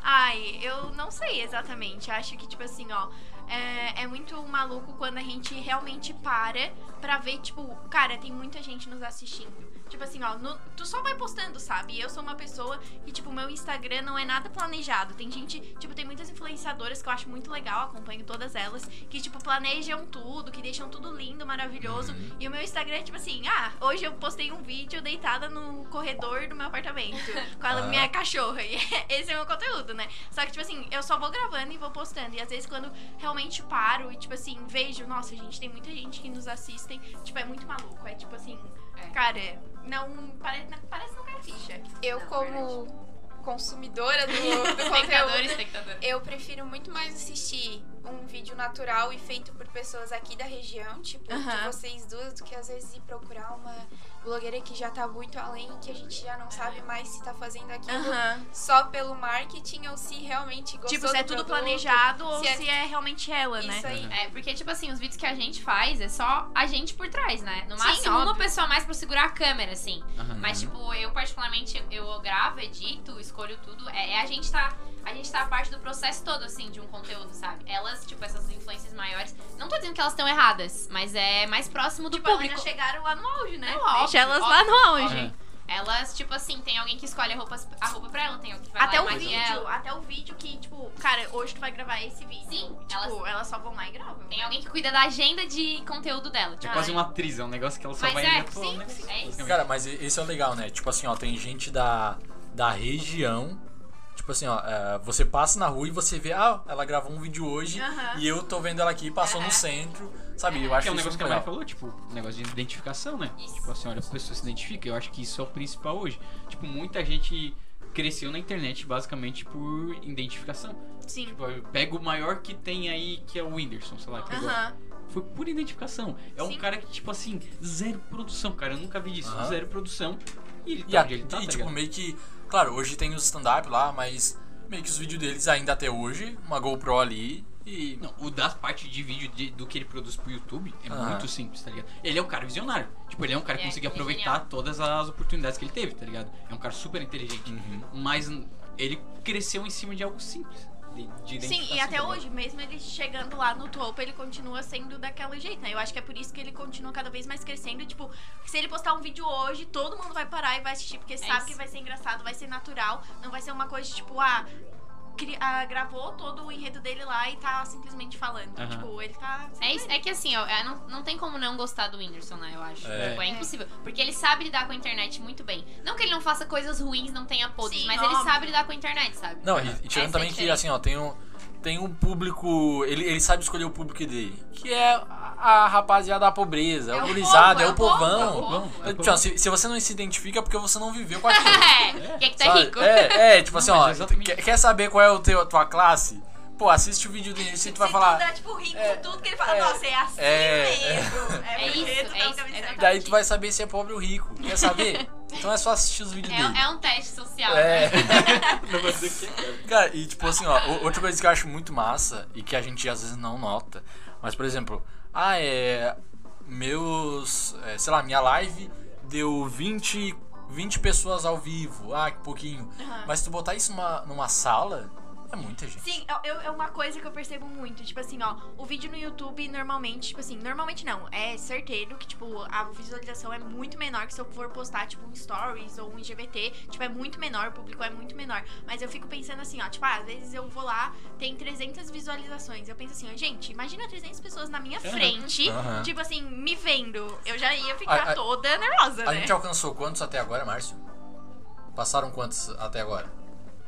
Ai, eu não sei exatamente. Acho que, tipo assim, ó. É, é muito maluco quando a gente realmente para pra ver, tipo, cara, tem muita gente nos assistindo. Tipo assim, ó, no- tu só vai postando, sabe? E eu sou uma pessoa que, tipo, meu Instagram não é nada planejado. Tem gente, tipo, tem muitas influenciadoras que eu acho muito legal, acompanho todas elas, que, tipo, planejam tudo, que deixam tudo lindo, maravilhoso. Uhum. E o meu Instagram é tipo assim, ah, hoje eu postei um vídeo deitada no corredor do meu apartamento com a Ah. minha cachorra. E esse é o meu conteúdo, né? Só que, tipo assim, eu só vou gravando e vou postando. E às vezes quando realmente paro e, tipo assim, vejo, nossa, gente, tem muita gente que nos assistem, tipo, é muito maluco. É tipo assim, É. cara, não. Parece, parece não cai ficha. Eu, Não, como consumidora do, do conteúdo, espectador. eu prefiro muito mais assistir um vídeo natural e feito por pessoas aqui da região, tipo, de vocês duas, do que às vezes ir procurar uma blogueira que já tá muito além, que a gente já não sabe mais se tá fazendo aquilo só pelo marketing ou se realmente gostou Tipo, se é do tudo produto. planejado ou se é- se é realmente ela, né? Isso aí. É, porque, tipo assim, os vídeos que a gente faz é só a gente por trás, né? No Sim, máximo, uma óbvio. pessoa mais pra segurar a câmera, assim. Mas, tipo, eu particularmente, eu gravo, edito, escolho tudo. É, é a gente tá. A gente tá a parte do processo todo, assim, de um conteúdo, sabe? Elas, tipo, essas influências maiores. Não tô dizendo que elas estão erradas, mas é mais próximo do Tipo, elas público. já chegaram lá no auge, né? É óbvio, Deixa elas óbvio, lá no auge. óbvio. Elas, tipo assim, tem alguém que escolhe a roupa, a roupa pra ela, tem alguém que vai Até lá o e vídeo, ela. até o vídeo que, tipo, cara, hoje tu vai gravar esse vídeo. Sim, tipo, elas- elas... só vão lá e gravam. Tem alguém que cuida da agenda de conteúdo dela. É Tipo, quase uma atriz, é um negócio que ela só Mas vai é, pô, sim, né? sim, é isso. Cara, mas esse é o legal, né? Tipo assim, ó, tem gente da, da região. Tipo assim, ó, é, você passa na rua e você vê, ah, ela gravou um vídeo hoje Aham. e eu tô vendo ela aqui, passou Aham. no centro, sabe? Eu acho que é um isso negócio que a Mari falou, tipo, um negócio de identificação, né? Isso. Tipo assim, olha, a pessoa se identifica. Eu acho que isso é o principal hoje. Tipo, muita gente cresceu na internet basicamente por identificação. Sim. Tipo, eu pego o maior que tem aí, que é o Whindersson, sei lá, que. Aham. Foi por identificação. É um Sim. cara que, tipo assim, zero produção, cara. Eu nunca vi disso. Aham. Zero produção. E ele E, tá a- onde ele tá, e, tá tipo, ligado? meio que. Claro, hoje tem o stand-up lá, mas meio que os vídeos deles ainda até hoje, uma GoPro ali e. Não, o das partes de vídeo de- do que ele produz pro YouTube é muito simples, tá ligado? Ele é um cara visionário. Tipo, ele é um cara que É, conseguiu é aproveitar genial. todas as oportunidades que ele teve, tá ligado? É um cara super inteligente. Uhum. Mas ele cresceu em cima de algo simples. De, Sim, e até hoje, mesmo ele chegando lá no topo, ele continua sendo daquele jeito, né? Eu acho que é por isso que ele continua cada vez mais crescendo. Tipo, se ele postar um vídeo hoje, todo mundo vai parar e vai assistir, porque sabe É isso. que vai ser engraçado, vai ser natural. Não vai ser uma coisa tipo, ah, cri- ah, gravou todo o enredo dele lá e tá simplesmente falando. Aham. Tipo, ele tá. É, é que assim, ó, é, não, não tem como não gostar do Whindersson, né? Eu acho. É. Tipo, é impossível. Porque ele sabe lidar com a internet muito bem. Não que ele não faça coisas ruins, não tenha podres, Sim, mas ele óbvio. sabe lidar com a internet, sabe? Não, e, e tirando Essa é também que, diferença. assim, ó, tem um. Tem um público. Ele, ele sabe escolher o público dele. Que é a, a rapaziada da pobreza, é É o o gurizada, povo, é é o povão. é o. É o se, se você não se identifica é porque você não viveu com aquilo. É, quer que tá rico. É, é, tipo assim, Não, ó. mas exatamente. Quer, quer saber qual é o teu, a tua classe? Pô, assiste o vídeo do início e tu vai falar. tu dá, tipo, rico, É, tudo que ele fala, é, nossa, é assim é, mesmo. É, É isso, é tá isso, visão. exatamente. Daí tu vai saber se é pobre ou rico. Quer saber? Então é só assistir os vídeos dele. É, é um teste social. É. né? Não vou dizer que é. Cara, e tipo assim, ó, outra coisa que eu acho muito massa e que a gente às vezes não nota, mas por exemplo, ah, é. Meus. é, sei lá, minha live deu 20, 20 pessoas ao vivo. Ah, que pouquinho. Aham. Mas se tu botar isso numa, numa sala, é muita gente. Sim, eu- eu- é uma coisa que eu percebo muito. Tipo assim, ó, o vídeo no YouTube normalmente, tipo assim, normalmente não. É certeiro que, tipo, a visualização é muito menor que se eu for postar, tipo, um stories ou um IGVT. Tipo, é muito menor, o público é muito menor. Mas eu fico pensando assim, ó, tipo, ah, às vezes eu vou lá, tem 300 visualizações. Eu penso assim, ó, gente, imagina 300 pessoas na minha frente, Aham. tipo assim, me vendo. Eu já ia A- ficar a- toda nervosa, A né? gente alcançou quantos até agora, Márcio? Passaram quantos até agora?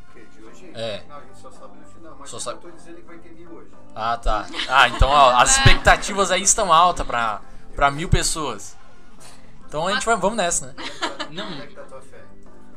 O quê? De hoje? É. Não, a gente só sabe no final, mas Só eu sabe- tô dizendo que vai ter mil hoje. Ah, tá. Ah, então ó, as expectativas aí estão altas pra, pra mil pessoas. Então a gente vai, vamos nessa, né? Não, Onde é que tá a tua fé?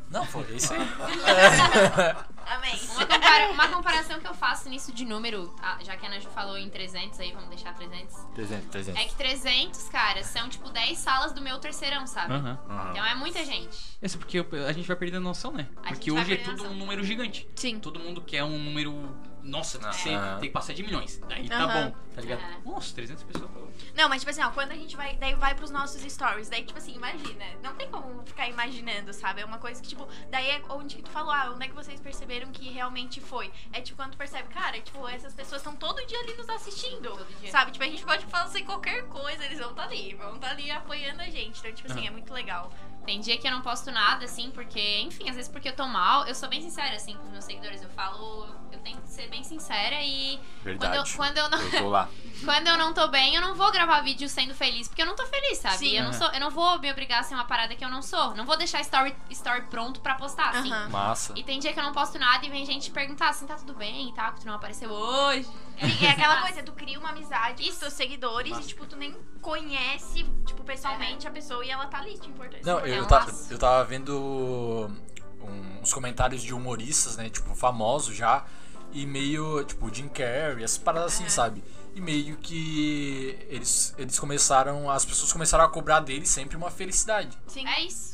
Não, foi é isso aí. Amém. Uma, compara- uma comparação que eu faço nisso de número, já que a Ana falou em 300 aí, vamos deixar 300. 300, 300. É que 300, cara, são tipo 10 salas do meu terceirão, sabe? Aham. Então é muita gente. É porque a gente vai perdendo noção, né? A Porque hoje é tudo um noção. número gigante. Sim. Todo mundo quer um número. Nossa, tem que, ser- tem que passar de milhões. Daí tá Aham. bom, tá ligado? Aham. Nossa, 300 pessoas. Não, mas tipo assim, ó, quando a gente vai, daí vai pros nossos stories, daí tipo assim, imagina, não tem como ficar imaginando, sabe? É uma coisa que tipo, daí é onde que tu falou, ah, onde é que vocês perceberam que realmente foi? É tipo quando tu percebe, cara, tipo, essas pessoas estão todo dia ali nos assistindo, Todo dia. sabe? Tipo, a gente pode fazer qualquer coisa, eles vão estar ali, vão estar ali apoiando a gente, então tipo assim, Aham. é muito legal. Tem dia que eu não posto nada, assim, porque, enfim, às vezes porque eu tô mal, eu sou bem sincera, assim, com os meus seguidores. Eu falo, eu tenho que ser bem sincera e. Verdade. Quando eu, quando eu não. Eu tô lá. Quando eu não tô bem, eu não vou gravar vídeo sendo feliz, porque eu não tô feliz, sabe? Sim. eu, não sou, eu não vou me obrigar a ser uma parada que eu não sou. Não vou deixar story, story pronto pra postar, assim. Aham. Massa. E tem dia que eu não posto nada e vem gente perguntar assim, tá tudo bem e tal, que tu não apareceu hoje. Sim, é aquela coisa, tu cria uma amizade com Isso. seus seguidores e, tipo, tu nem conhece, tipo, pessoalmente a pessoa e ela tá ali te importando. Não, É eu, um ta- laço. eu tava vendo um- uns comentários de humoristas, né? Tipo, famosos já. E meio, tipo, Jim Carrey, essas paradas assim, sabe? E meio que eles, eles começaram, as pessoas começaram a cobrar dele sempre uma felicidade. Sim. É isso.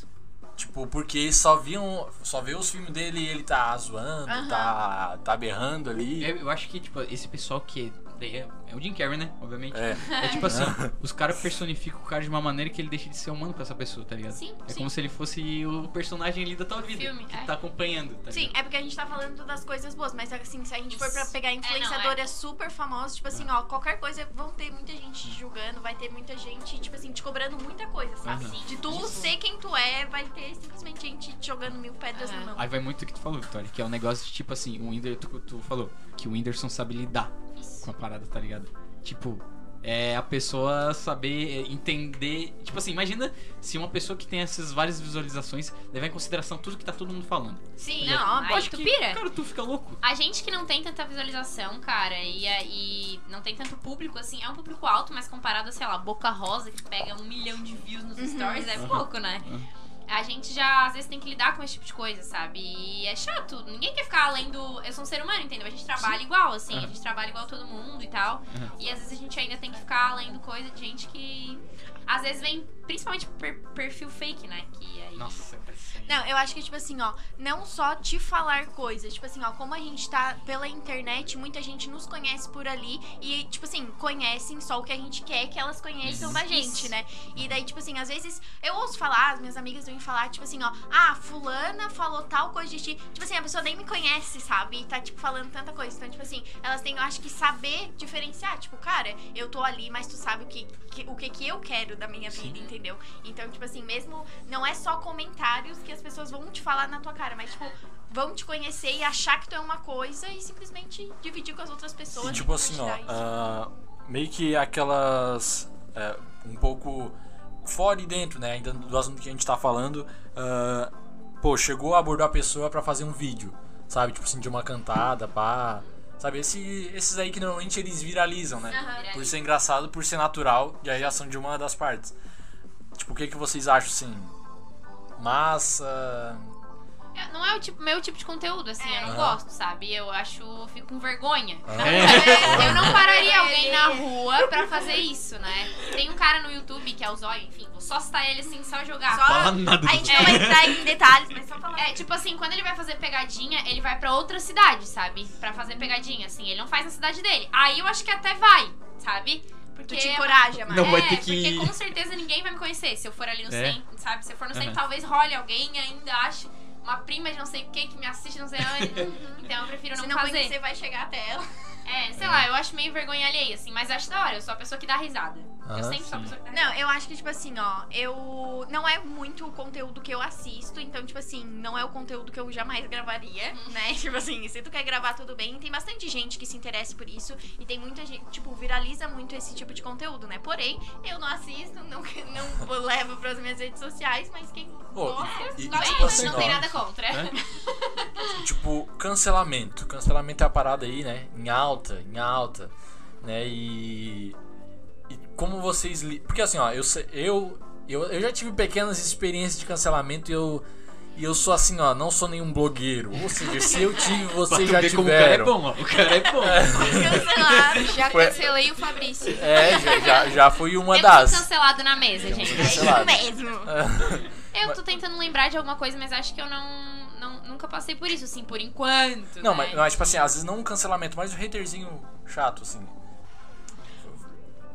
Tipo, porque só viam, só vê os filmes dele e ele tá zoando, Aham. tá, tá berrando ali. É, eu acho que, tipo, esse pessoal que. Daí É, é o Jim Carrey, né? Obviamente. É. É tipo assim, os caras personificam o cara de uma maneira que ele deixa de ser humano pra essa pessoa, tá ligado? Sim, É sim. como se ele fosse o personagem ali da tua vida. filme, que é. tá acompanhando, tá Sim, ligado? é porque a gente tá falando das coisas boas, mas assim, se a gente for pra pegar É, não, influenciadoras super famosas, tipo assim, ó, qualquer coisa, vão ter muita gente te julgando, vai ter muita gente, tipo assim, te cobrando muita coisa, sabe? Aham. De tu Isso. ser quem tu é, vai ter simplesmente gente te jogando mil pedras na mão. Aí vai muito o que tu falou, Vitória, que é um negócio de tipo assim, o Whindersson, tu, tu falou, que o Whindersson sabe lidar Isso. com a parada, tá ligado? Tipo, é a pessoa saber é, entender. Tipo assim, imagina se uma pessoa que tem essas várias visualizações levar em consideração tudo que tá todo mundo falando. Sim, Não, ó, aí pode tu que, pira. Cara, tu fica louco. A gente que não tem tanta visualização, cara, e, aí não tem tanto público, assim, é um público alto, mas comparado a, sei lá, Boca Rosa, que pega um milhão de views nos Uhum. stories, é pouco, né? Aham. A gente já, às vezes, tem que lidar com esse tipo de coisa, sabe? E é chato. Ninguém quer ficar além do... Eu sou um ser humano, entendeu? A gente trabalha igual, assim. A Aham. gente trabalha igual todo mundo e tal. Aham. E, às vezes, a gente ainda tem que ficar além do coisa de gente que... Às vezes, vem, principalmente, per perfil fake, né? Que aí... Nossa. Não, eu acho que, tipo assim, ó, não só te falar coisas, tipo assim, ó, como a gente tá pela internet, muita gente nos conhece por ali e, tipo assim, conhecem só o que a gente quer que elas conheçam da gente, Isso. né? E daí, tipo assim, às vezes eu ouço falar, as minhas amigas vêm falar, tipo assim, ó, ah, fulana falou tal coisa de ti. Tipo assim, a pessoa nem me conhece, sabe? E tá, tipo, falando tanta coisa. Então, tipo assim, elas têm, eu acho que saber diferenciar. Tipo, cara, eu tô ali, mas tu sabe o que, que- o que, que eu quero da minha vida, entendeu? Então, tipo assim, mesmo não é só comentários que as pessoas vão te falar na tua cara, mas, tipo, vão te conhecer e achar que tu é uma coisa e simplesmente dividir com as outras pessoas. E tipo assim, ó, ah, meio que aquelas. é, um pouco fora e dentro, né? Ainda do assunto que a gente tá falando. ah, pô, chegou, abordou a pessoa pra fazer um vídeo, sabe? Tipo assim, de uma cantada, pá. Sabe, esse, esses aí que normalmente eles viralizam, né? Aham. Por ser engraçado, por ser natural e a reação de uma das partes. Tipo, o que, que vocês acham, assim? Massa. É, Não é o tipo, meu tipo de conteúdo, assim, eu não Aham. gosto, sabe? Eu acho, fico com vergonha. É. Eu não pararia alguém na rua pra fazer isso, né? Tem um cara no YouTube que é o Zóio, enfim, vou só citar ele assim, só jogar. Só- Fala nada A gente não vai entrar em detalhes, mas só falar. É, tipo assim, quando ele vai fazer pegadinha, ele vai pra outra cidade, sabe? Pra fazer pegadinha, assim, ele não faz na cidade dele. Aí eu acho que até vai, sabe? Porque Tu te encoraja, mas. Não, vai é, ter que- porque com certeza ninguém vai me conhecer se eu for ali no É. centro, sabe? Se eu for no centro, talvez role alguém ainda ache uma prima de não sei o que que me assiste não sei onde. então eu prefiro não, Se não fazer. conhecer, vai chegar até ela. É, sei lá, eu acho meio vergonha alheia, assim, mas acho da hora. Eu sou a pessoa que dá risada. Ah, eu sempre sou a pessoa que dá Não, eu acho que, tipo assim, ó, eu. Não é muito o conteúdo que eu assisto, então, tipo assim, não é o conteúdo que eu jamais gravaria, né? Tipo assim, se tu quer gravar, tudo bem. Tem bastante gente que se interessa por isso e tem muita gente, tipo, viraliza muito esse tipo de conteúdo, né? Porém, eu não assisto, não, não levo pras minhas redes sociais, mas quem Pô, gosta. e- Tá bem, tipo mas assim, não tem nada contra. É? Tipo, cancelamento. Cancelamento é a parada aí, né? Em alta, em alta. Né? E. E como vocês. Li... Porque assim, ó, eu, sei- eu, eu, eu já tive pequenas experiências de cancelamento e eu. E eu sou assim, ó, não sou nenhum blogueiro. Ou seja, se eu tive, vocês já ver como o cara é tiveram. bom, ó. O cara é bom. Cancelado. Já Foi- cancelei o Fabrício. É, já, já, já fui uma Temos um das. cancelado na mesa, gente. É isso Cancelado. mesmo. Eu tô tentando lembrar de alguma coisa, mas acho que eu não, não nunca passei por isso, assim, por enquanto. Não, né? mas, mas tipo assim, às vezes não um cancelamento, mas um haterzinho chato, assim.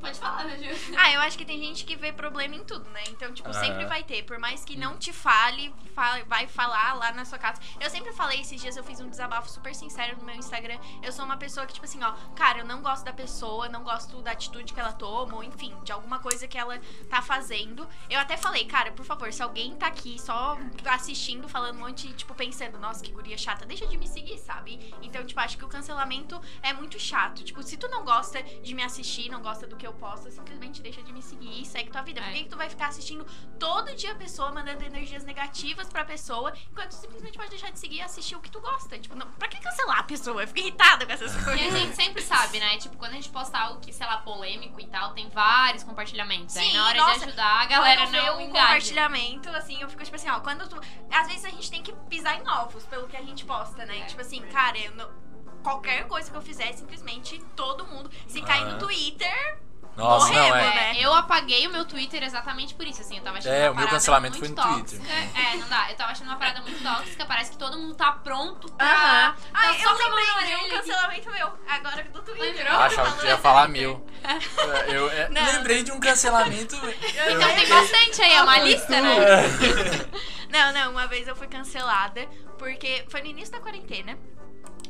Pode falar, né, Ju? Ah, eu acho que tem gente que vê problema em tudo, né? Então, tipo, Ah. sempre vai ter. Por mais que não te fale, fa- vai falar lá na sua casa. Eu sempre falei, esses dias eu fiz um desabafo super sincero no meu Instagram. Eu sou uma pessoa que, tipo assim, ó, cara, eu não gosto da pessoa, não gosto da atitude que ela toma, ou enfim, de alguma coisa que ela tá fazendo. Eu até falei, cara, por favor, se alguém tá aqui só assistindo, falando um monte, tipo, pensando, nossa, que guria chata, deixa de me seguir, sabe? Então, tipo, acho que o cancelamento é muito chato. Tipo, se tu não gosta de me assistir, não gosta do que eu posto, simplesmente deixa de me seguir e segue tua vida. Por É. que, que tu vai ficar assistindo todo dia a pessoa, mandando energias negativas pra pessoa, enquanto tu simplesmente pode deixar de seguir e assistir o que tu gosta? Tipo, não, pra que cancelar a pessoa? Eu fico irritada com essas E a coisas. gente sempre sabe, né? Tipo, quando a gente posta algo que, sei lá, polêmico e tal, tem vários compartilhamentos. Aí Sim, na hora nossa, de ajudar, a galera quando não um engaja. compartilhamento, assim, eu fico tipo assim, ó, quando tu. Às vezes a gente tem que pisar em ovos pelo que a gente posta, né? É, tipo assim, cara, eu não. Qualquer coisa que eu fizer, simplesmente todo mundo. Se cair Ah. no Twitter, Nossa, não, Morremos, é. né? Eu apaguei o meu Twitter exatamente por isso, assim, eu tava achando É, uma o meu parada cancelamento muito foi no tóxica. Twitter. É, não dá. Eu tava achando uma parada muito tóxica, parece que todo mundo tá pronto pra... Aham. tá Ai, só eu lembrei de um cancelamento meu. Agora do Twitter. Lembrou? Eu achava que tu ia falar meu. Eu, é, Não. lembrei de um cancelamento. eu- Então tem bastante aí, é uma lista, né? Não, não, uma vez eu fui cancelada porque foi no início da quarentena.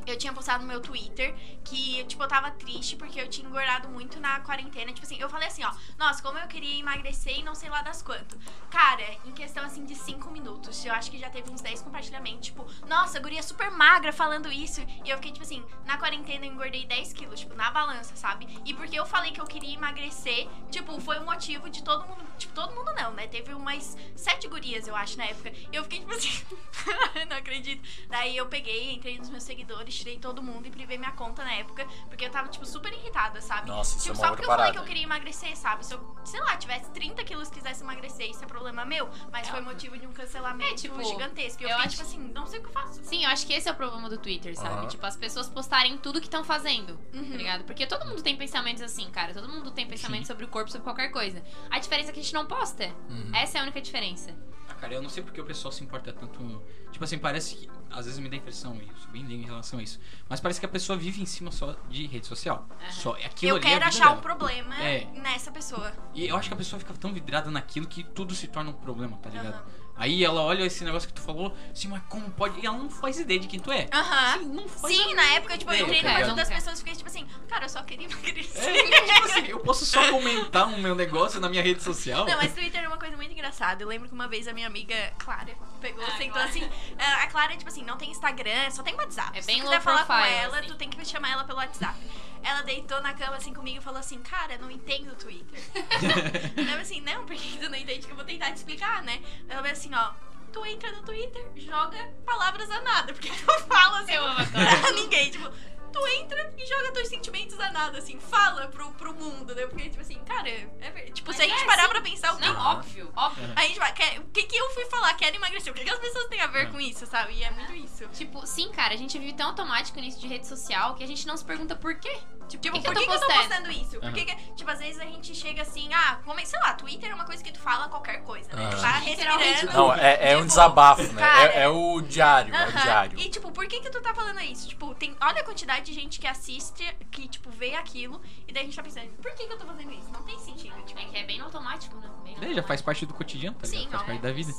Eu tinha postado no meu Twitter que, tipo, eu tava triste porque eu tinha engordado muito na quarentena. Tipo assim, eu falei assim, ó, nossa, como eu queria emagrecer e não sei lá das quanto. Cara, em questão assim de 5 minutos, eu acho que já teve uns 10 compartilhamentos. Tipo, nossa, guria super magra falando isso. E eu fiquei, tipo assim, na quarentena eu engordei 10 quilos, tipo, na balança, sabe? E porque eu falei que eu queria emagrecer, tipo, foi o motivo de todo mundo. Tipo, todo mundo não, né? Teve umas sete gurias, eu acho, na época. E eu fiquei, tipo assim, não acredito. Daí eu peguei, entrei nos meus seguidores, tirei todo mundo e privei minha conta na época, porque eu tava, tipo, super irritada, sabe? Nossa, isso tipo, é uma só outra porque eu falei que eu queria emagrecer, sabe? Se eu, sei lá, tivesse 30 quilos e quisesse emagrecer, isso é problema meu. Mas foi motivo de um cancelamento É, tipo, gigantesco. E eu, eu fiquei, acho- tipo assim, não sei o que eu faço. Sim, eu acho que esse é o problema do Twitter, sabe? Aham. Tipo, as pessoas postarem tudo que estão fazendo, Uhum. tá ligado? Porque todo mundo tem pensamentos assim, cara. Todo mundo tem pensamentos sobre o corpo, sobre qualquer coisa. A diferença é que a gente não posta. Uhum. Essa é a única diferença. Cara, eu não sei porque o pessoal se importa tanto. Tipo assim, parece que. Às vezes me dá impressão, e eu sou bem leigo em relação a isso. Mas parece que a pessoa vive em cima só de rede social. Só é aquilo Eu é a quero vida achar dela. um problema É. nessa pessoa. E eu acho que a pessoa fica tão vidrada naquilo que tudo se torna um problema, tá ligado? Aham. Aí ela olha esse negócio que tu falou, assim, mas como pode? E ela não faz ideia de quem tu é. Aham. Sim, não faz Sim, na época, tipo, eu ideia, entrei no ligado? perfil das pessoas e fiquei tipo assim, cara, eu só queria emagrecer. É, tipo assim, eu posso só comentar o meu negócio na minha rede social. Não, mas Twitter é uma coisa muito engraçada. Eu lembro que uma vez a minha amiga Clara pegou, Ah, sentou Clara. assim. A Clara, tipo assim, não tem Instagram, só tem WhatsApp. É Se tu quiser falar com profile, ela, assim. tu tem que chamar ela pelo WhatsApp. Ela deitou na cama assim comigo e falou assim, cara, não entendo o Twitter. eu assim, não, por que tu não entende que eu vou tentar te explicar, né? Ela falou assim, ó. Tu entra no Twitter, joga palavras a nada, porque tu fala assim Eu amo pra ninguém, tipo, tu entra e joga teus sentimentos a nada, assim, fala pro, pro mundo, né? Porque, tipo assim, cara, é, ver- tipo, Mas se a gente é parar assim. pra pensar o que. Não, óbvio, óbvio. A gente vai. quer- o que, que eu fui falar? Quero emagrecer. O que, que as pessoas têm a ver com isso, sabe? E é muito isso. Tipo, sim, cara, a gente vive tão automático nisso de rede social que a gente não se pergunta por quê. Tipo, Tipo, por que, por que, que, que eu tô postando? isso? Por que, que- tipo, às vezes a gente chega assim, ah, come, sei lá, Twitter é uma coisa que tu fala qualquer coisa, né? Tu tá respirando. Não, é, é um tipo, desabafo, né? cara, É, é o diário, é o diário. E tipo, por que que tu tá falando isso? Tipo, tem, olha a quantidade de gente que assiste, que tipo, vê aquilo, e daí a gente tá pensando, por que que eu tô fazendo isso? Não tem sentido, tipo. É que é bem no automático, né? Bem no É, já faz parte do cotidiano, tá ligado? Sim, faz ó. parte da vida,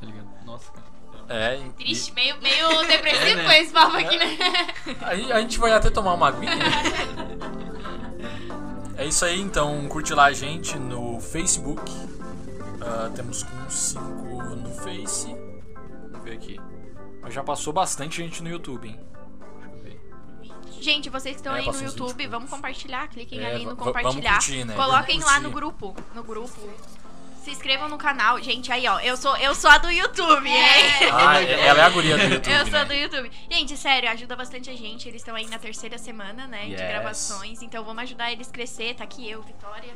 tá ligado? Nossa, cara. É, e- Triste, meio, meio depressivo É, né? com esse papo aqui, né? A, a gente vai até tomar uma aguinha. É isso aí, então curte lá a gente no Facebook. Ah, temos com 5 no Face. Vamos ver aqui. Mas já passou bastante gente no YouTube, hein? Gente, vocês que estão É, aí no YouTube, 20 vamos compartilhar, cliquem É, ali no compartilhar. curtir, né? Coloquem lá no grupo, no grupo. Se inscrevam no canal. Gente, aí ó, eu sou eu sou a do YouTube, hein? Ah, ela é a guria do YouTube. Eu sou né? do YouTube. Gente, sério, ajuda bastante a gente. Eles estão aí na terceira semana, né, de Yes. gravações. Então vamos ajudar eles a crescer. Tá aqui eu, Vitória.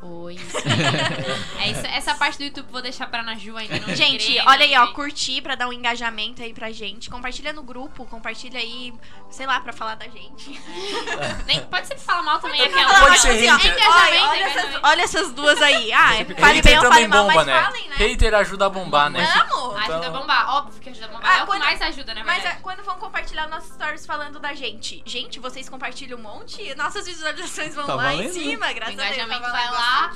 Oi. É isso, essa parte do YouTube vou deixar pra Naju ainda não Gente, olha aí, ó, curtir pra dar um engajamento aí pra gente. Compartilha no grupo, compartilha aí, sei lá, pra falar da gente. Nem, pode ser falar mal também aquela. Pode Mas, ser assim, ó. Engajamento, olha, olha engajamento. essas, olha essas duas aí. Ah, fale bem ou fale mal, bomba, mas né? falem, né? Hater ajuda a bombar, né? Vamos! Ajuda a Então- bombar, óbvio que ajuda a bombar. Ah, é o que quando- mais ajuda, na Mas verdade. é, quando vão compartilhar nossos stories falando da gente, gente, vocês compartilham um monte, nossas visualizações vão Tá lá em valendo, cima, O graças a Deus. engajamento tá vai valendo lá.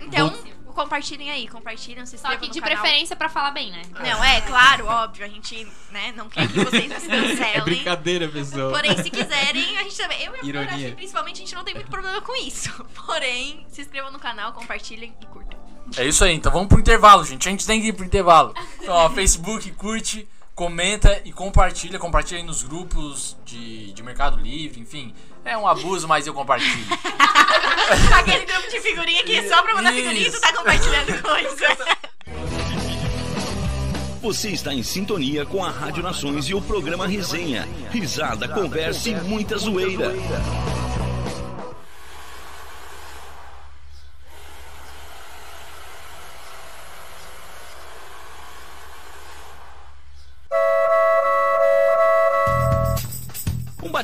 Então, compartilhem aí, compartilhem, se Só inscrevam que no de canal. preferência pra falar bem, né? Não, é, claro, óbvio, a gente, né, não quer que vocês nos cancelem. É brincadeira, pessoal. Porém, se quiserem, a gente também. Eu e a Flora, que principalmente a gente não tem muito problema com isso. Porém, se inscrevam no canal, compartilhem e curtam. É isso aí, então vamos pro intervalo, gente. A gente tem que ir pro intervalo. Então, ó, Facebook, curte, comenta e compartilha. Compartilha aí nos grupos de, de Mercado Livre, enfim. É um abuso, mas eu compartilho. Aquele grupo de figurinha que só pra mandar figurinha tu tá compartilhando coisa. Você está em sintonia com a Rádio Nações e o programa Resenha. Risada, conversa e muita zoeira.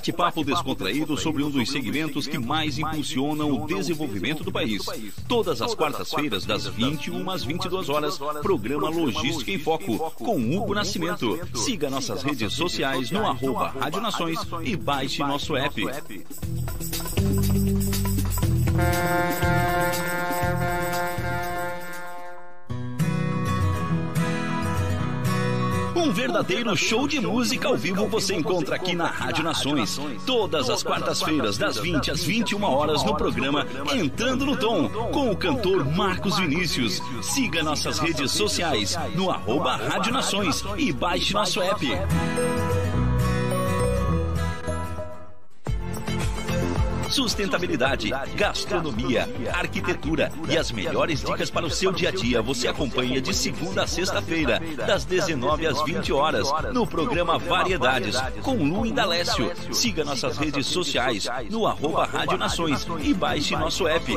Bate-papo descontraído sobre um dos segmentos que mais impulsionam o desenvolvimento do país. Todas as quartas-feiras, das 21 às 22 horas, programa Logística em Foco, com Hugo Nascimento. Siga nossas redes sociais no arroba Rádio Nações e baixe nosso app. Um verdadeiro show de música ao vivo você encontra aqui na Rádio Nações. Todas as quartas-feiras, das 20 às 21 horas, no programa Entrando no Tom, com o cantor Marcos Vinícius. Siga nossas redes sociais no arroba Rádio Nações e baixe nosso app. Sustentabilidade, gastronomia, arquitetura e as melhores dicas para o seu dia a dia você acompanha de segunda a sexta-feira, das 19 às 20 horas, no programa Variedades, com Lu Indalécio. Siga nossas redes sociais no arroba Rádio Nações e baixe nosso app.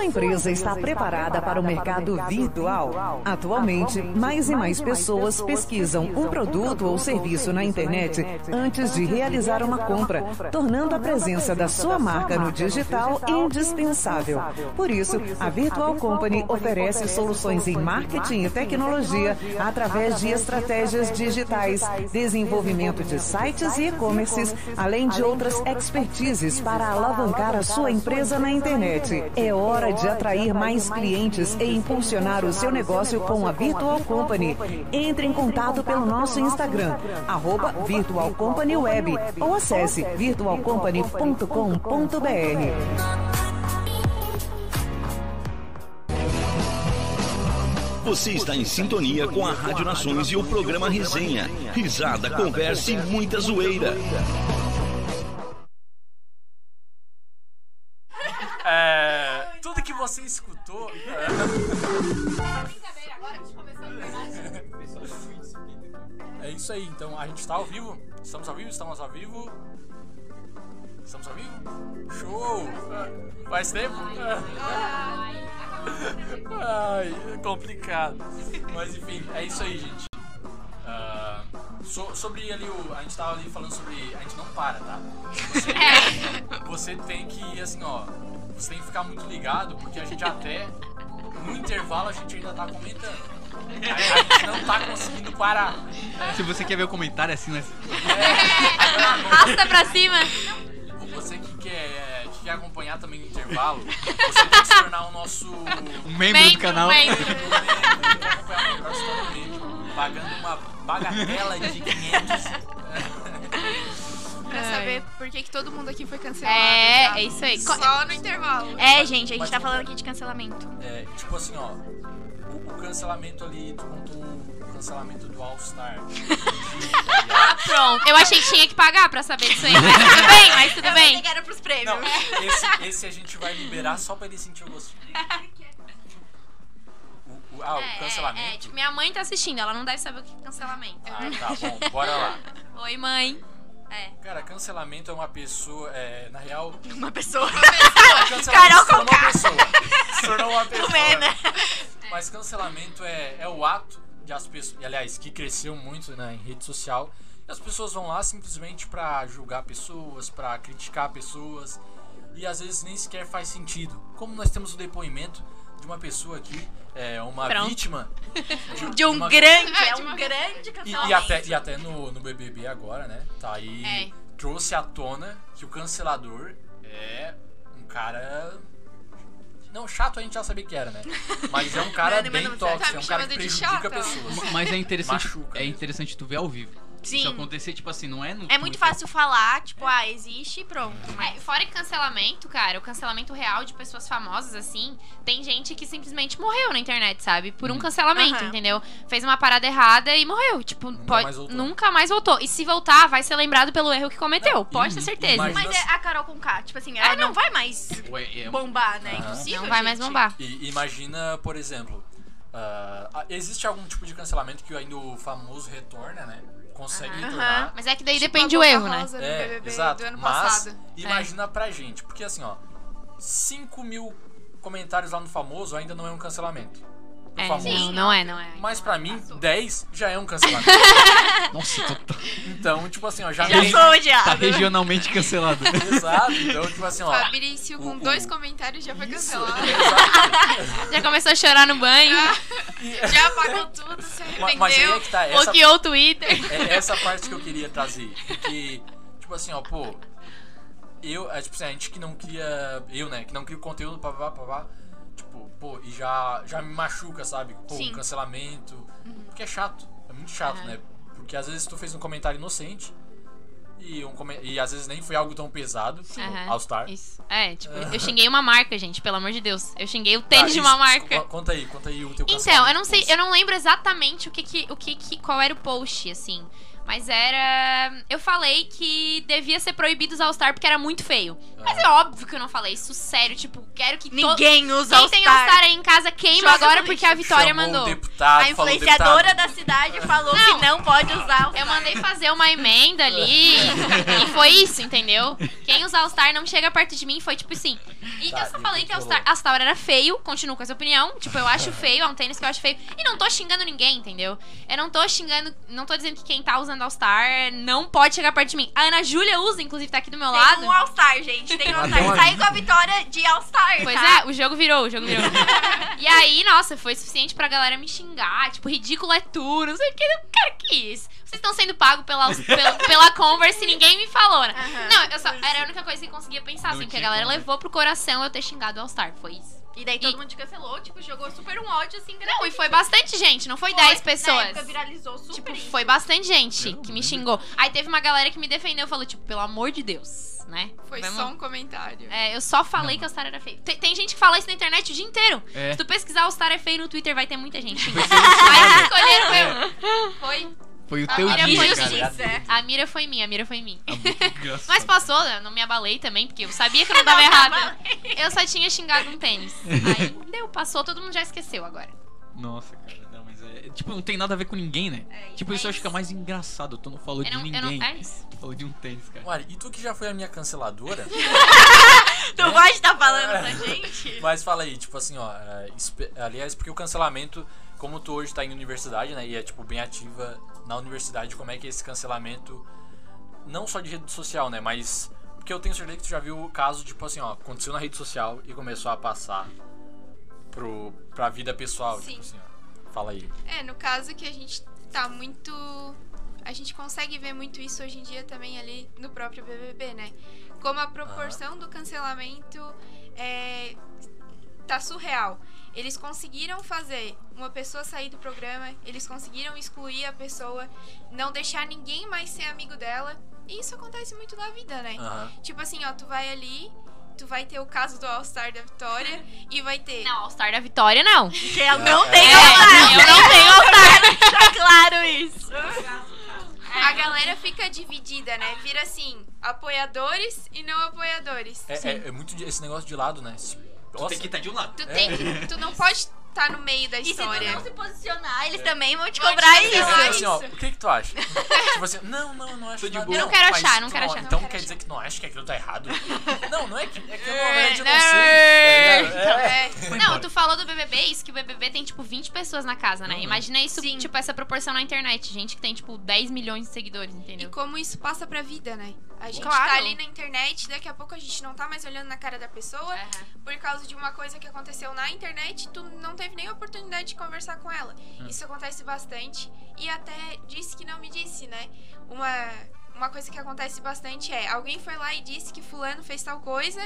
Sua empresa está preparada para o mercado virtual? Atualmente, mais e mais pessoas pesquisam um produto ou serviço na internet antes de realizar uma compra, tornando a presença da sua marca no digital indispensável. Por isso, a Virtual Company oferece soluções em marketing e tecnologia através de estratégias digitais, desenvolvimento de sites e e-commerces, além de outras expertises para alavancar a sua empresa na internet. É hora de atrair mais clientes e impulsionar o seu negócio com a Virtual Company. Entre em contato pelo nosso Instagram, arroba Virtual Company Web, ou acesse virtualcompany.com.br. Você está em sintonia com a Rádio Nações e o programa Resenha. Risada, conversa e muita zoeira. Você escutou. A verdade. É isso aí, então a gente tá ao vivo. Estamos ao vivo? Estamos ao vivo. Estamos ao vivo? Show! Faz tempo? Ai, é complicado. Mas enfim, é isso aí, gente. Ah, so- sobre ali o. A gente tava ali falando sobre. A gente não para, tá? Você, você tem que, assim, ó. Você tem que ficar muito ligado, porque a gente até. No intervalo a gente ainda tá comentando. A, a gente não tá conseguindo parar. Se você quer ver o comentário assim, né? Arrasta pra cima. Você que quer, que quer acompanhar também no intervalo, você tem que se tornar o nosso. Um membro do Membro, canal. membro. membro, pagando uma bagatela de 500. Pra saber por que, que todo mundo aqui foi cancelado. É, tá? é isso aí. Só no intervalo. É, gente, a gente Mas tá falando aqui de cancelamento. É, tipo assim, ó. O, o cancelamento ali, tu contou o cancelamento do All-Star. Pronto. Eu achei que tinha que pagar pra saber disso aí. Mas tudo bem, mas tudo bem. que era pros prêmios. Não, esse, esse a gente vai liberar só pra ele sentir o gostinho. O, o- ah, o É, cancelamento? É, é, tipo, minha mãe tá assistindo, ela não deve saber o que é cancelamento. Ah, tá bom, bora lá. Oi, mãe. É. Cara, cancelamento é uma pessoa. É, na real, Uma pessoa. cancelamento Carol se tornou uma pessoa. Se tornou uma pessoa. É, né? Mas cancelamento é, é o ato de as pessoas. Aliás, que cresceu muito né, em rede social. E as pessoas vão lá simplesmente pra julgar pessoas, pra criticar pessoas. E às vezes nem sequer faz sentido. Como nós temos o depoimento de uma pessoa aqui, é, uma Pronto. vítima De um uma- grande, é de um grande E, cancelamento. e até, e até no, no BBB agora, né? Tá aí. É. Trouxe à tona que o cancelador é um cara. Não, chato a gente já sabia que era, né? Mas é um cara Mano, bem tóxico, tá é um cara que de prejudica pessoas. Mas é interessante, Machuca é interessante tu ver ao vivo. Sim. Se acontecer, tipo assim, não é no É muito fácil falar, tipo, ah, existe e pronto. É, Mas fora que cancelamento, cara, o cancelamento real de pessoas famosas, assim, tem gente que simplesmente morreu na internet, sabe? Por um cancelamento, Aham. entendeu? Fez uma parada errada e morreu. Tipo, pode, mais voltou. nunca mais voltou. E se voltar, vai ser lembrado pelo erro que cometeu. pode ter certeza. imagina- Mas é a Carol com K, tipo assim, ela Ah, não. não. vai mais Ué, é- bombar, né? Aham. Impossível. Não vai mais gente. bombar. E imagina, por exemplo, ah, existe algum tipo de cancelamento que ainda o famoso retorna, né? Consegue Aham. retornar. Mas é que daí Tipo depende a o Boca erro, né? É, BBB exato. do ano Mas passado. imagina pra gente, porque assim, ó, 5 mil comentários lá no famoso ainda não é um cancelamento. É, famoso. não, não é, não é. Mas pra mim, 10 já é um cancelamento. Nossa, tô- Então, tipo assim, ó, já, Já me- sou tá odiada. regionalmente cancelado. Exato, então, tipo assim, ó. Fabrício com o- dois o- comentários já foi Isso, cancelado. exato. Já começou a chorar no banho, Já apagou tudo, se Ma- Mas aí é arrependeu. que tá, essa, bloqueou o Twitter. é essa parte que eu queria trazer. Porque, tipo assim, ó, pô. Eu, é, tipo assim, a gente que não cria. Eu, né, que não cria conteúdo, papá, papá. Pô, e já, já me machuca, sabe? Pô, Sim. cancelamento. Porque é chato. É muito chato, Aham. né? Porque às vezes tu fez um comentário inocente. E, um, come- e às vezes nem foi algo tão pesado. tipo, Aham, All Star. Isso. É, tipo, eu xinguei uma marca, gente, pelo amor de Deus. Eu xinguei o tênis de isso, uma marca. co- Conta aí, conta aí o teu Então, eu não sei, post. eu não lembro exatamente o que que, o que, que qual era o post, assim. Mas era. Eu falei que devia ser proibido usar All-Star porque era muito feio. Mas é óbvio que eu não falei isso sério. Tipo, quero que. to- Ninguém usa Quem All tem Star. All-Star aí em casa queima Joga agora porque a. Vitória Chamou mandou. O deputado, A falou influenciadora deputado. da cidade falou Não. que não pode usar All Eu mandei fazer uma emenda ali. e foi isso, entendeu? Quem usar All-Star não chega perto de mim, foi tipo assim. E Tá, eu só falei que All-Star? All-Star era feio, continuo com essa opinião. Tipo, eu acho feio, é um tênis que eu acho feio. E não tô xingando ninguém, entendeu? Eu não tô xingando, não tô dizendo que quem tá usando All-Star não pode chegar perto de mim. A Ana Júlia usa, inclusive, tá aqui do meu Tem lado. um All Star, gente. Tem um All tem Star. Saiu com a vitória de All Star. Pois tá? é, o jogo virou, o jogo virou. e aí, nossa, foi suficiente pra galera me xingar. Tipo, ridículo é tu, não sei o que. Cara, que isso? Vocês estão sendo pagos pela, pela, pela Converse e ninguém me falou, né? Aham. Não, eu só, era a única coisa que eu conseguia pensar, assim, porque a galera né? levou pro coração eu ter xingado o All-Star. Foi isso. E daí todo E- mundo te cancelou, tipo, jogou super um ódio assim grande. Não, e foi bastante gente, não foi 10 Na época pessoas. viralizou super Tipo, isso. foi bastante gente Eu não que me xingou. Aí teve uma galera que me defendeu e falou, tipo, pelo amor de Deus, né? Foi Vamos- só um comentário. É, eu só falei que o All-Star era feio. Tem, tem gente que fala isso na internet o dia inteiro. É. Se tu pesquisar All-Star é feio no Twitter, vai ter muita gente. Aí escolheram eu. Foi. Foi o A teu mira dia, foi cara. justiça. é. A mira foi minha, a mira foi minha. Ah. Mas passou, né? eu não me abalei também, porque eu sabia que eu não tava errada. Eu só tinha xingado um tênis. Aí deu, passou, todo mundo já esqueceu agora. Nossa, cara, não, mas é, tipo, não tem nada a ver com ninguém, né? É, tipo, isso eu acho que é mais engraçado. Tu não falou Eu de não, ninguém. não, é isso. Tu falou de um tênis, cara. Mari, e tu que já foi a minha canceladora? Tu pode estar falando pra gente? Mas fala aí, tipo assim, ó. é, aliás, porque o cancelamento, como tu hoje tá em universidade, né? E é, tipo, bem ativa na universidade, como é que é esse cancelamento, não só de rede social, né? Mas. Porque eu tenho certeza que tu já viu o caso, tipo assim, ó, aconteceu na rede social e começou a passar pro, pra vida pessoal. Sim. Tipo assim, ó. Fala aí. É, no caso que a gente tá muito. A gente consegue ver muito isso hoje em dia também ali no próprio BBB, né? Como a proporção do cancelamento é, tá surreal. Eles conseguiram fazer uma pessoa sair do programa, eles conseguiram excluir a pessoa, não deixar ninguém mais ser amigo dela. E isso acontece muito na vida, né? Aham. Tipo assim, ó, tu vai ali, tu vai ter o caso do All-Star da Vitória e vai ter. Não, All-Star da Vitória, não. Que ela não tem É, altar. eu não tenho altar. Deixa claro isso. A galera fica dividida, né? Vira assim, apoiadores e não apoiadores. É, é, é muito de- esse negócio de lado, né? Nossa, Tem que estar de um lado. Tu tem que, tu não pode estar no meio da E se tu história. não se posicionar, eles também vão te Vão cobrar isso. Assim, ó, o que que tu acha? tipo assim, não, não, não acho nada. Eu não quero achar, não quero achar. Então quer achar. dizer que não acha que aquilo tá errado? não, não é que, é que eu, na É, verdade eu não não. sei. tá ligado? É. É. Não, tu falou do BBB, isso que o BBB tem, tipo, 20 pessoas na casa, né? Imagina isso, Sim. tipo, essa proporção na internet. Gente que tem, tipo, 10 milhões de seguidores, E entendeu? como isso passa pra vida, né? A gente Claro. tá ali na internet, daqui a pouco a gente não tá mais olhando na cara da pessoa por causa de uma coisa que aconteceu na internet, tu não teve nem oportunidade de conversar com ela. Isso acontece bastante e até disse que não me disse, né? Uma uma coisa que acontece bastante é, alguém foi lá e disse que fulano fez tal coisa,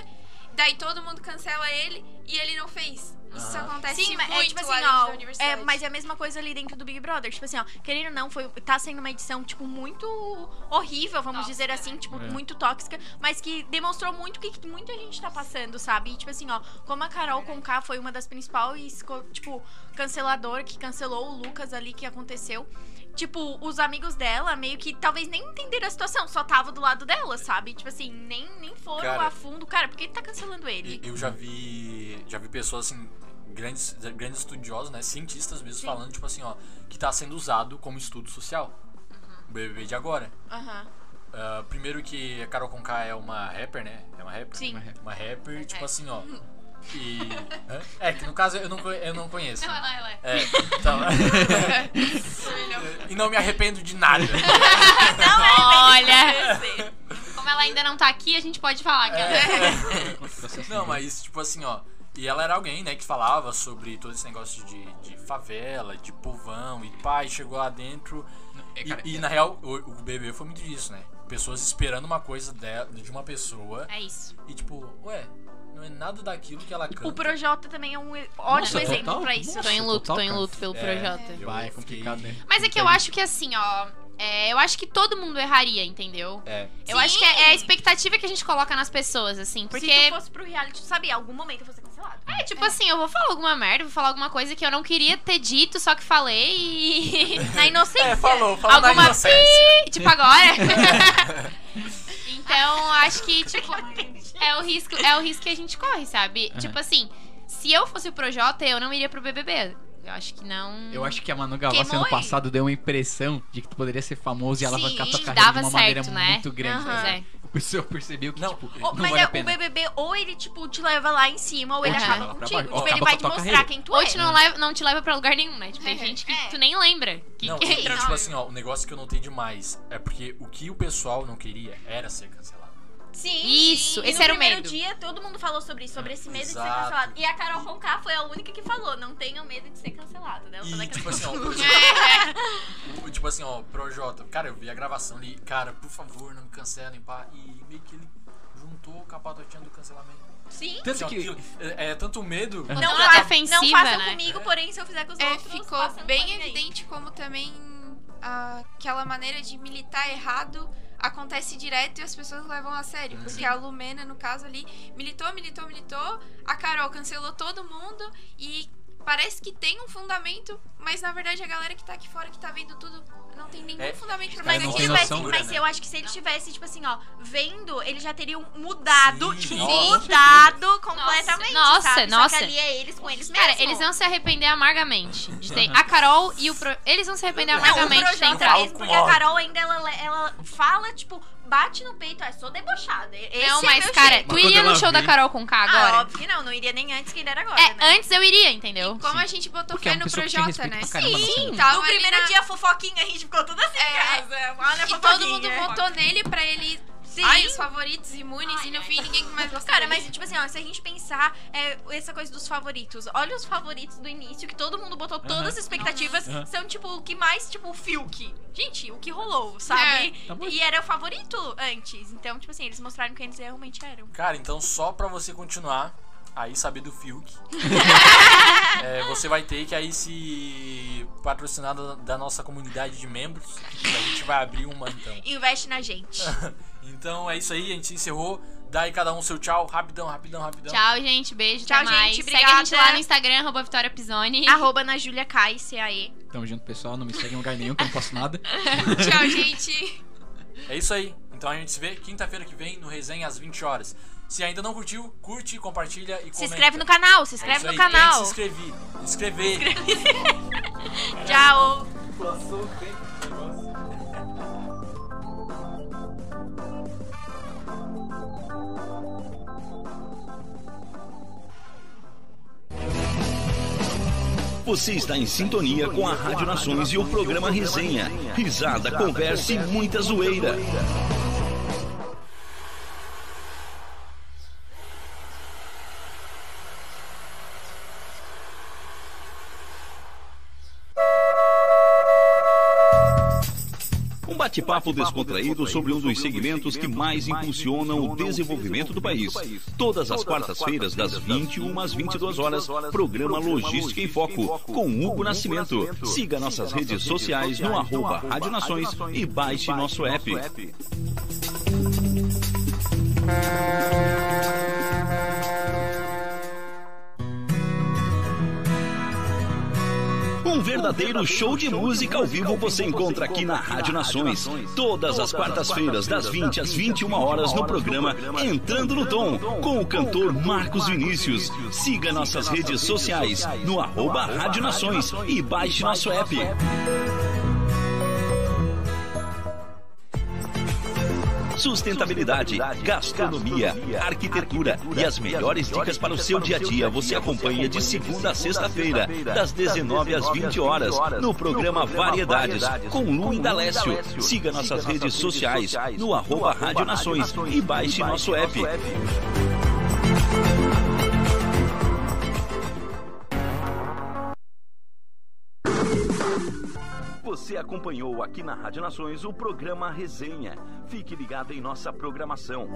daí todo mundo cancela ele e ele não fez. Isso Aham. acontece Sim, mas muito é tipo assim, lá dentro da ó. É, mas é a mesma coisa ali dentro do Big Brother. Tipo assim, ó, querendo ou não, foi, tá sendo uma edição, tipo, muito horrível, vamos Tóxica, dizer assim, né? tipo, É. muito tóxica, mas que demonstrou muito o que, que muita gente tá passando, sabe? E, tipo assim, ó, como a Carol Conká foi uma das principais, tipo, cancelador que cancelou o Lucas ali que aconteceu. Tipo, os amigos dela meio que talvez nem entenderam a situação, só tava do lado dela, sabe? Tipo assim, nem, nem foram Cara, a fundo. Cara, por que tá cancelando ele? Eu já vi. Já vi pessoas assim. Grandes, grandes estudiosos, né? Cientistas mesmo Sim. falando, tipo assim, ó, que tá sendo usado como estudo social. O BBB de agora. Aham. Ah, primeiro que a Carol Conká é uma rapper, né? É uma rapper? Sim. Uma rap- Uma rapper, tipo assim, ó. E. É, que no caso eu não, eu não conheço. Não, ela, ela é. É, então. e não me arrependo de nada. Olha! Como ela ainda não tá aqui, a gente pode falar que ela é. Não, mas tipo assim, ó. E ela era alguém, né, que falava sobre todo esse negócio de, de favela, de povão e pai, chegou lá dentro. É, E, cara, e, é- na real, o, o BBB foi muito disso, né? Pessoas esperando uma coisa de, de uma pessoa É isso. e tipo, ué, não é nada daquilo que ela canta. O Projota também é um ótimo Nossa, exemplo total. pra isso. Tô em luto, total, tô em luto pelo É. Projota. Vai, é complicado, né? Mas é que eu acho que assim, ó. é, eu acho que todo mundo erraria, entendeu? É. Eu acho que é, é a expectativa que a gente coloca nas pessoas, assim. Porque. Se tu fosse pro reality, tu sabia, em algum momento eu vou ser cancelado. É, tipo assim, eu vou falar alguma merda, vou falar alguma coisa que eu não queria ter dito, só que falei e. Na inocência. É, falou, falou na Alguma inocência. pi, tipo agora. então, acho que, tipo, é o risco, é o risco que a gente corre, sabe? Aham. Tipo assim, se eu fosse o Projota, eu não iria pro BBB. Eu acho que não. Eu acho que a Manu Gavassi ano passado deu uma impressão de que tu poderia ser famoso e alavancar tua carreira dava de uma maneira certo, né? muito grande. Aham. Pois é. O pessoal percebeu que, Não, tipo, Ô, não mas vale é, a pena. o BBB, ou ele, tipo, te leva lá em cima, ou ele Aham. acaba pra contigo. baixo. Tipo, ele acaba vai com te tua mostrar carreira. quem tu Ou é. te não, leva, não te leva pra lugar nenhum, né? Tipo, tem gente que É. tu nem lembra. Que, Não, que entrou. tipo assim, ó, o negócio que eu notei demais é porque o que o pessoal não queria era ser cancelado. Sim. Isso, e esse no era o primeiro medo. dia, todo mundo falou sobre isso, sobre esse medo de ser Exato. cancelado. E a Carol Conká foi a única que falou, não tenham medo de ser cancelado, né? E tipo assim, ó, por exemplo, o- tipo assim, ó, Projota, cara, eu vi a gravação ali, cara, por favor, não me cancelem, pá, e meio que ele juntou com a patotinha do cancelamento. Sim. Tanto Assim, ó, que... é, é tanto medo. Não, Não, não façam né? comigo, porém, se eu fizer com os É, outros, ficou bem evidente como também ah, aquela maneira de militar errado acontece direto e as pessoas levam a sério. Porque a Lumena, no caso ali, militou, militou, militou, a Carol cancelou todo mundo e parece que tem um fundamento, mas na verdade a galera que tá aqui fora que tá vendo tudo não tem nenhum É, fundamento pra Mas, não tivesse, noção, mas né? eu acho que se ele tivesse, tipo assim, ó, vendo, eles já teriam mudado, Sim, tipo, nossa, mudado completamente. Sinceramente, nossa, sabe? Só nossa. que ali é eles com eles mesmos. Cara, eles vão se arrepender amargamente de ter a Carol e o pro... eles vão se arrepender Não, o amargamente de entrado. é esse, porque a Carol ainda, ela, ela fala, tipo, bate no peito, ah, sou debochada. Esse Não, é mas meu cara, jeito. tu Mas iria no show da vem- Carol com K Ah, agora? óbvio que não, não iria nem antes que ele era agora, É, né? antes eu iria, entendeu? Como a gente botou Porque é fé uma no Projota, né? caramba Sim, tava No primeiro na- dia, fofoquinha, a gente ficou tudo assim, É. casa. Olha E todo mundo votou nele pra ele. Sim. Ai, os favoritos imunes, e no fim ninguém mais gostou. Cara, mas tipo assim, ó, se a gente pensar é, essa coisa dos favoritos, olha os favoritos do início, que todo mundo botou todas as expectativas, Aham. são tipo o que mais, tipo, o Fiuk. Gente, o que rolou, sabe? Tá bom. e era o favorito antes. Então, tipo assim, eles mostraram quem eles realmente eram. Cara, então só pra você continuar aí saber do Fiuk, é, você vai ter que aí se patrocinar da, da nossa comunidade de membros. que A gente vai abrir uma então. Investe na gente. Então é isso aí, a gente encerrou. Dá aí cada um seu tchau, rapidão, rapidão, rapidão. Tchau, gente. Beijo, Tchau, até mais. gente, Segue a gente lá no Instagram, arroba Vitória Pisoni. Arroba na Julia Kai, C-A-E. Tamo junto, pessoal. Não me segue em lugar nenhum, que eu não posso nada. Tchau, gente. É isso aí. Então a gente se vê quinta-feira que vem no Resenha às 20 horas. Se ainda não curtiu, curte, compartilha e comenta. Se inscreve no canal, se É inscreve isso no aí, canal. Tem se inscrever. Inscrever. Tchau. Passou o tempo Você está em sintonia com a Rádio Nações e o programa Resenha. Risada, conversa e muita zoeira. Bate-papo descontraído sobre um dos segmentos que mais impulsionam o desenvolvimento do país. Todas as quartas-feiras, das 21 às 22 horas, programa Logística em Foco, com Hugo Nascimento. Siga nossas redes sociais no arroba Rádio Nações e baixe nosso app. Verdadeiro show de música ao vivo você encontra aqui na Rádio Nações. Todas as quartas-feiras, das 20 às 21 horas, no programa Entrando no Tom, com o cantor Marcos Vinícius. Siga nossas redes sociais no arroba Rádio Nações e baixe nosso app. Sustentabilidade, gastronomia, arquitetura e as melhores dicas para o seu dia a dia você acompanha de segunda a sexta-feira, das 19 às 20 horas, no programa Variedades, com Lu Indalécio. Siga nossas redes sociais no arroba Rádio Nações e baixe nosso app. Você acompanhou aqui na Rádio Nações o programa Resenha. Fique ligado em nossa programação.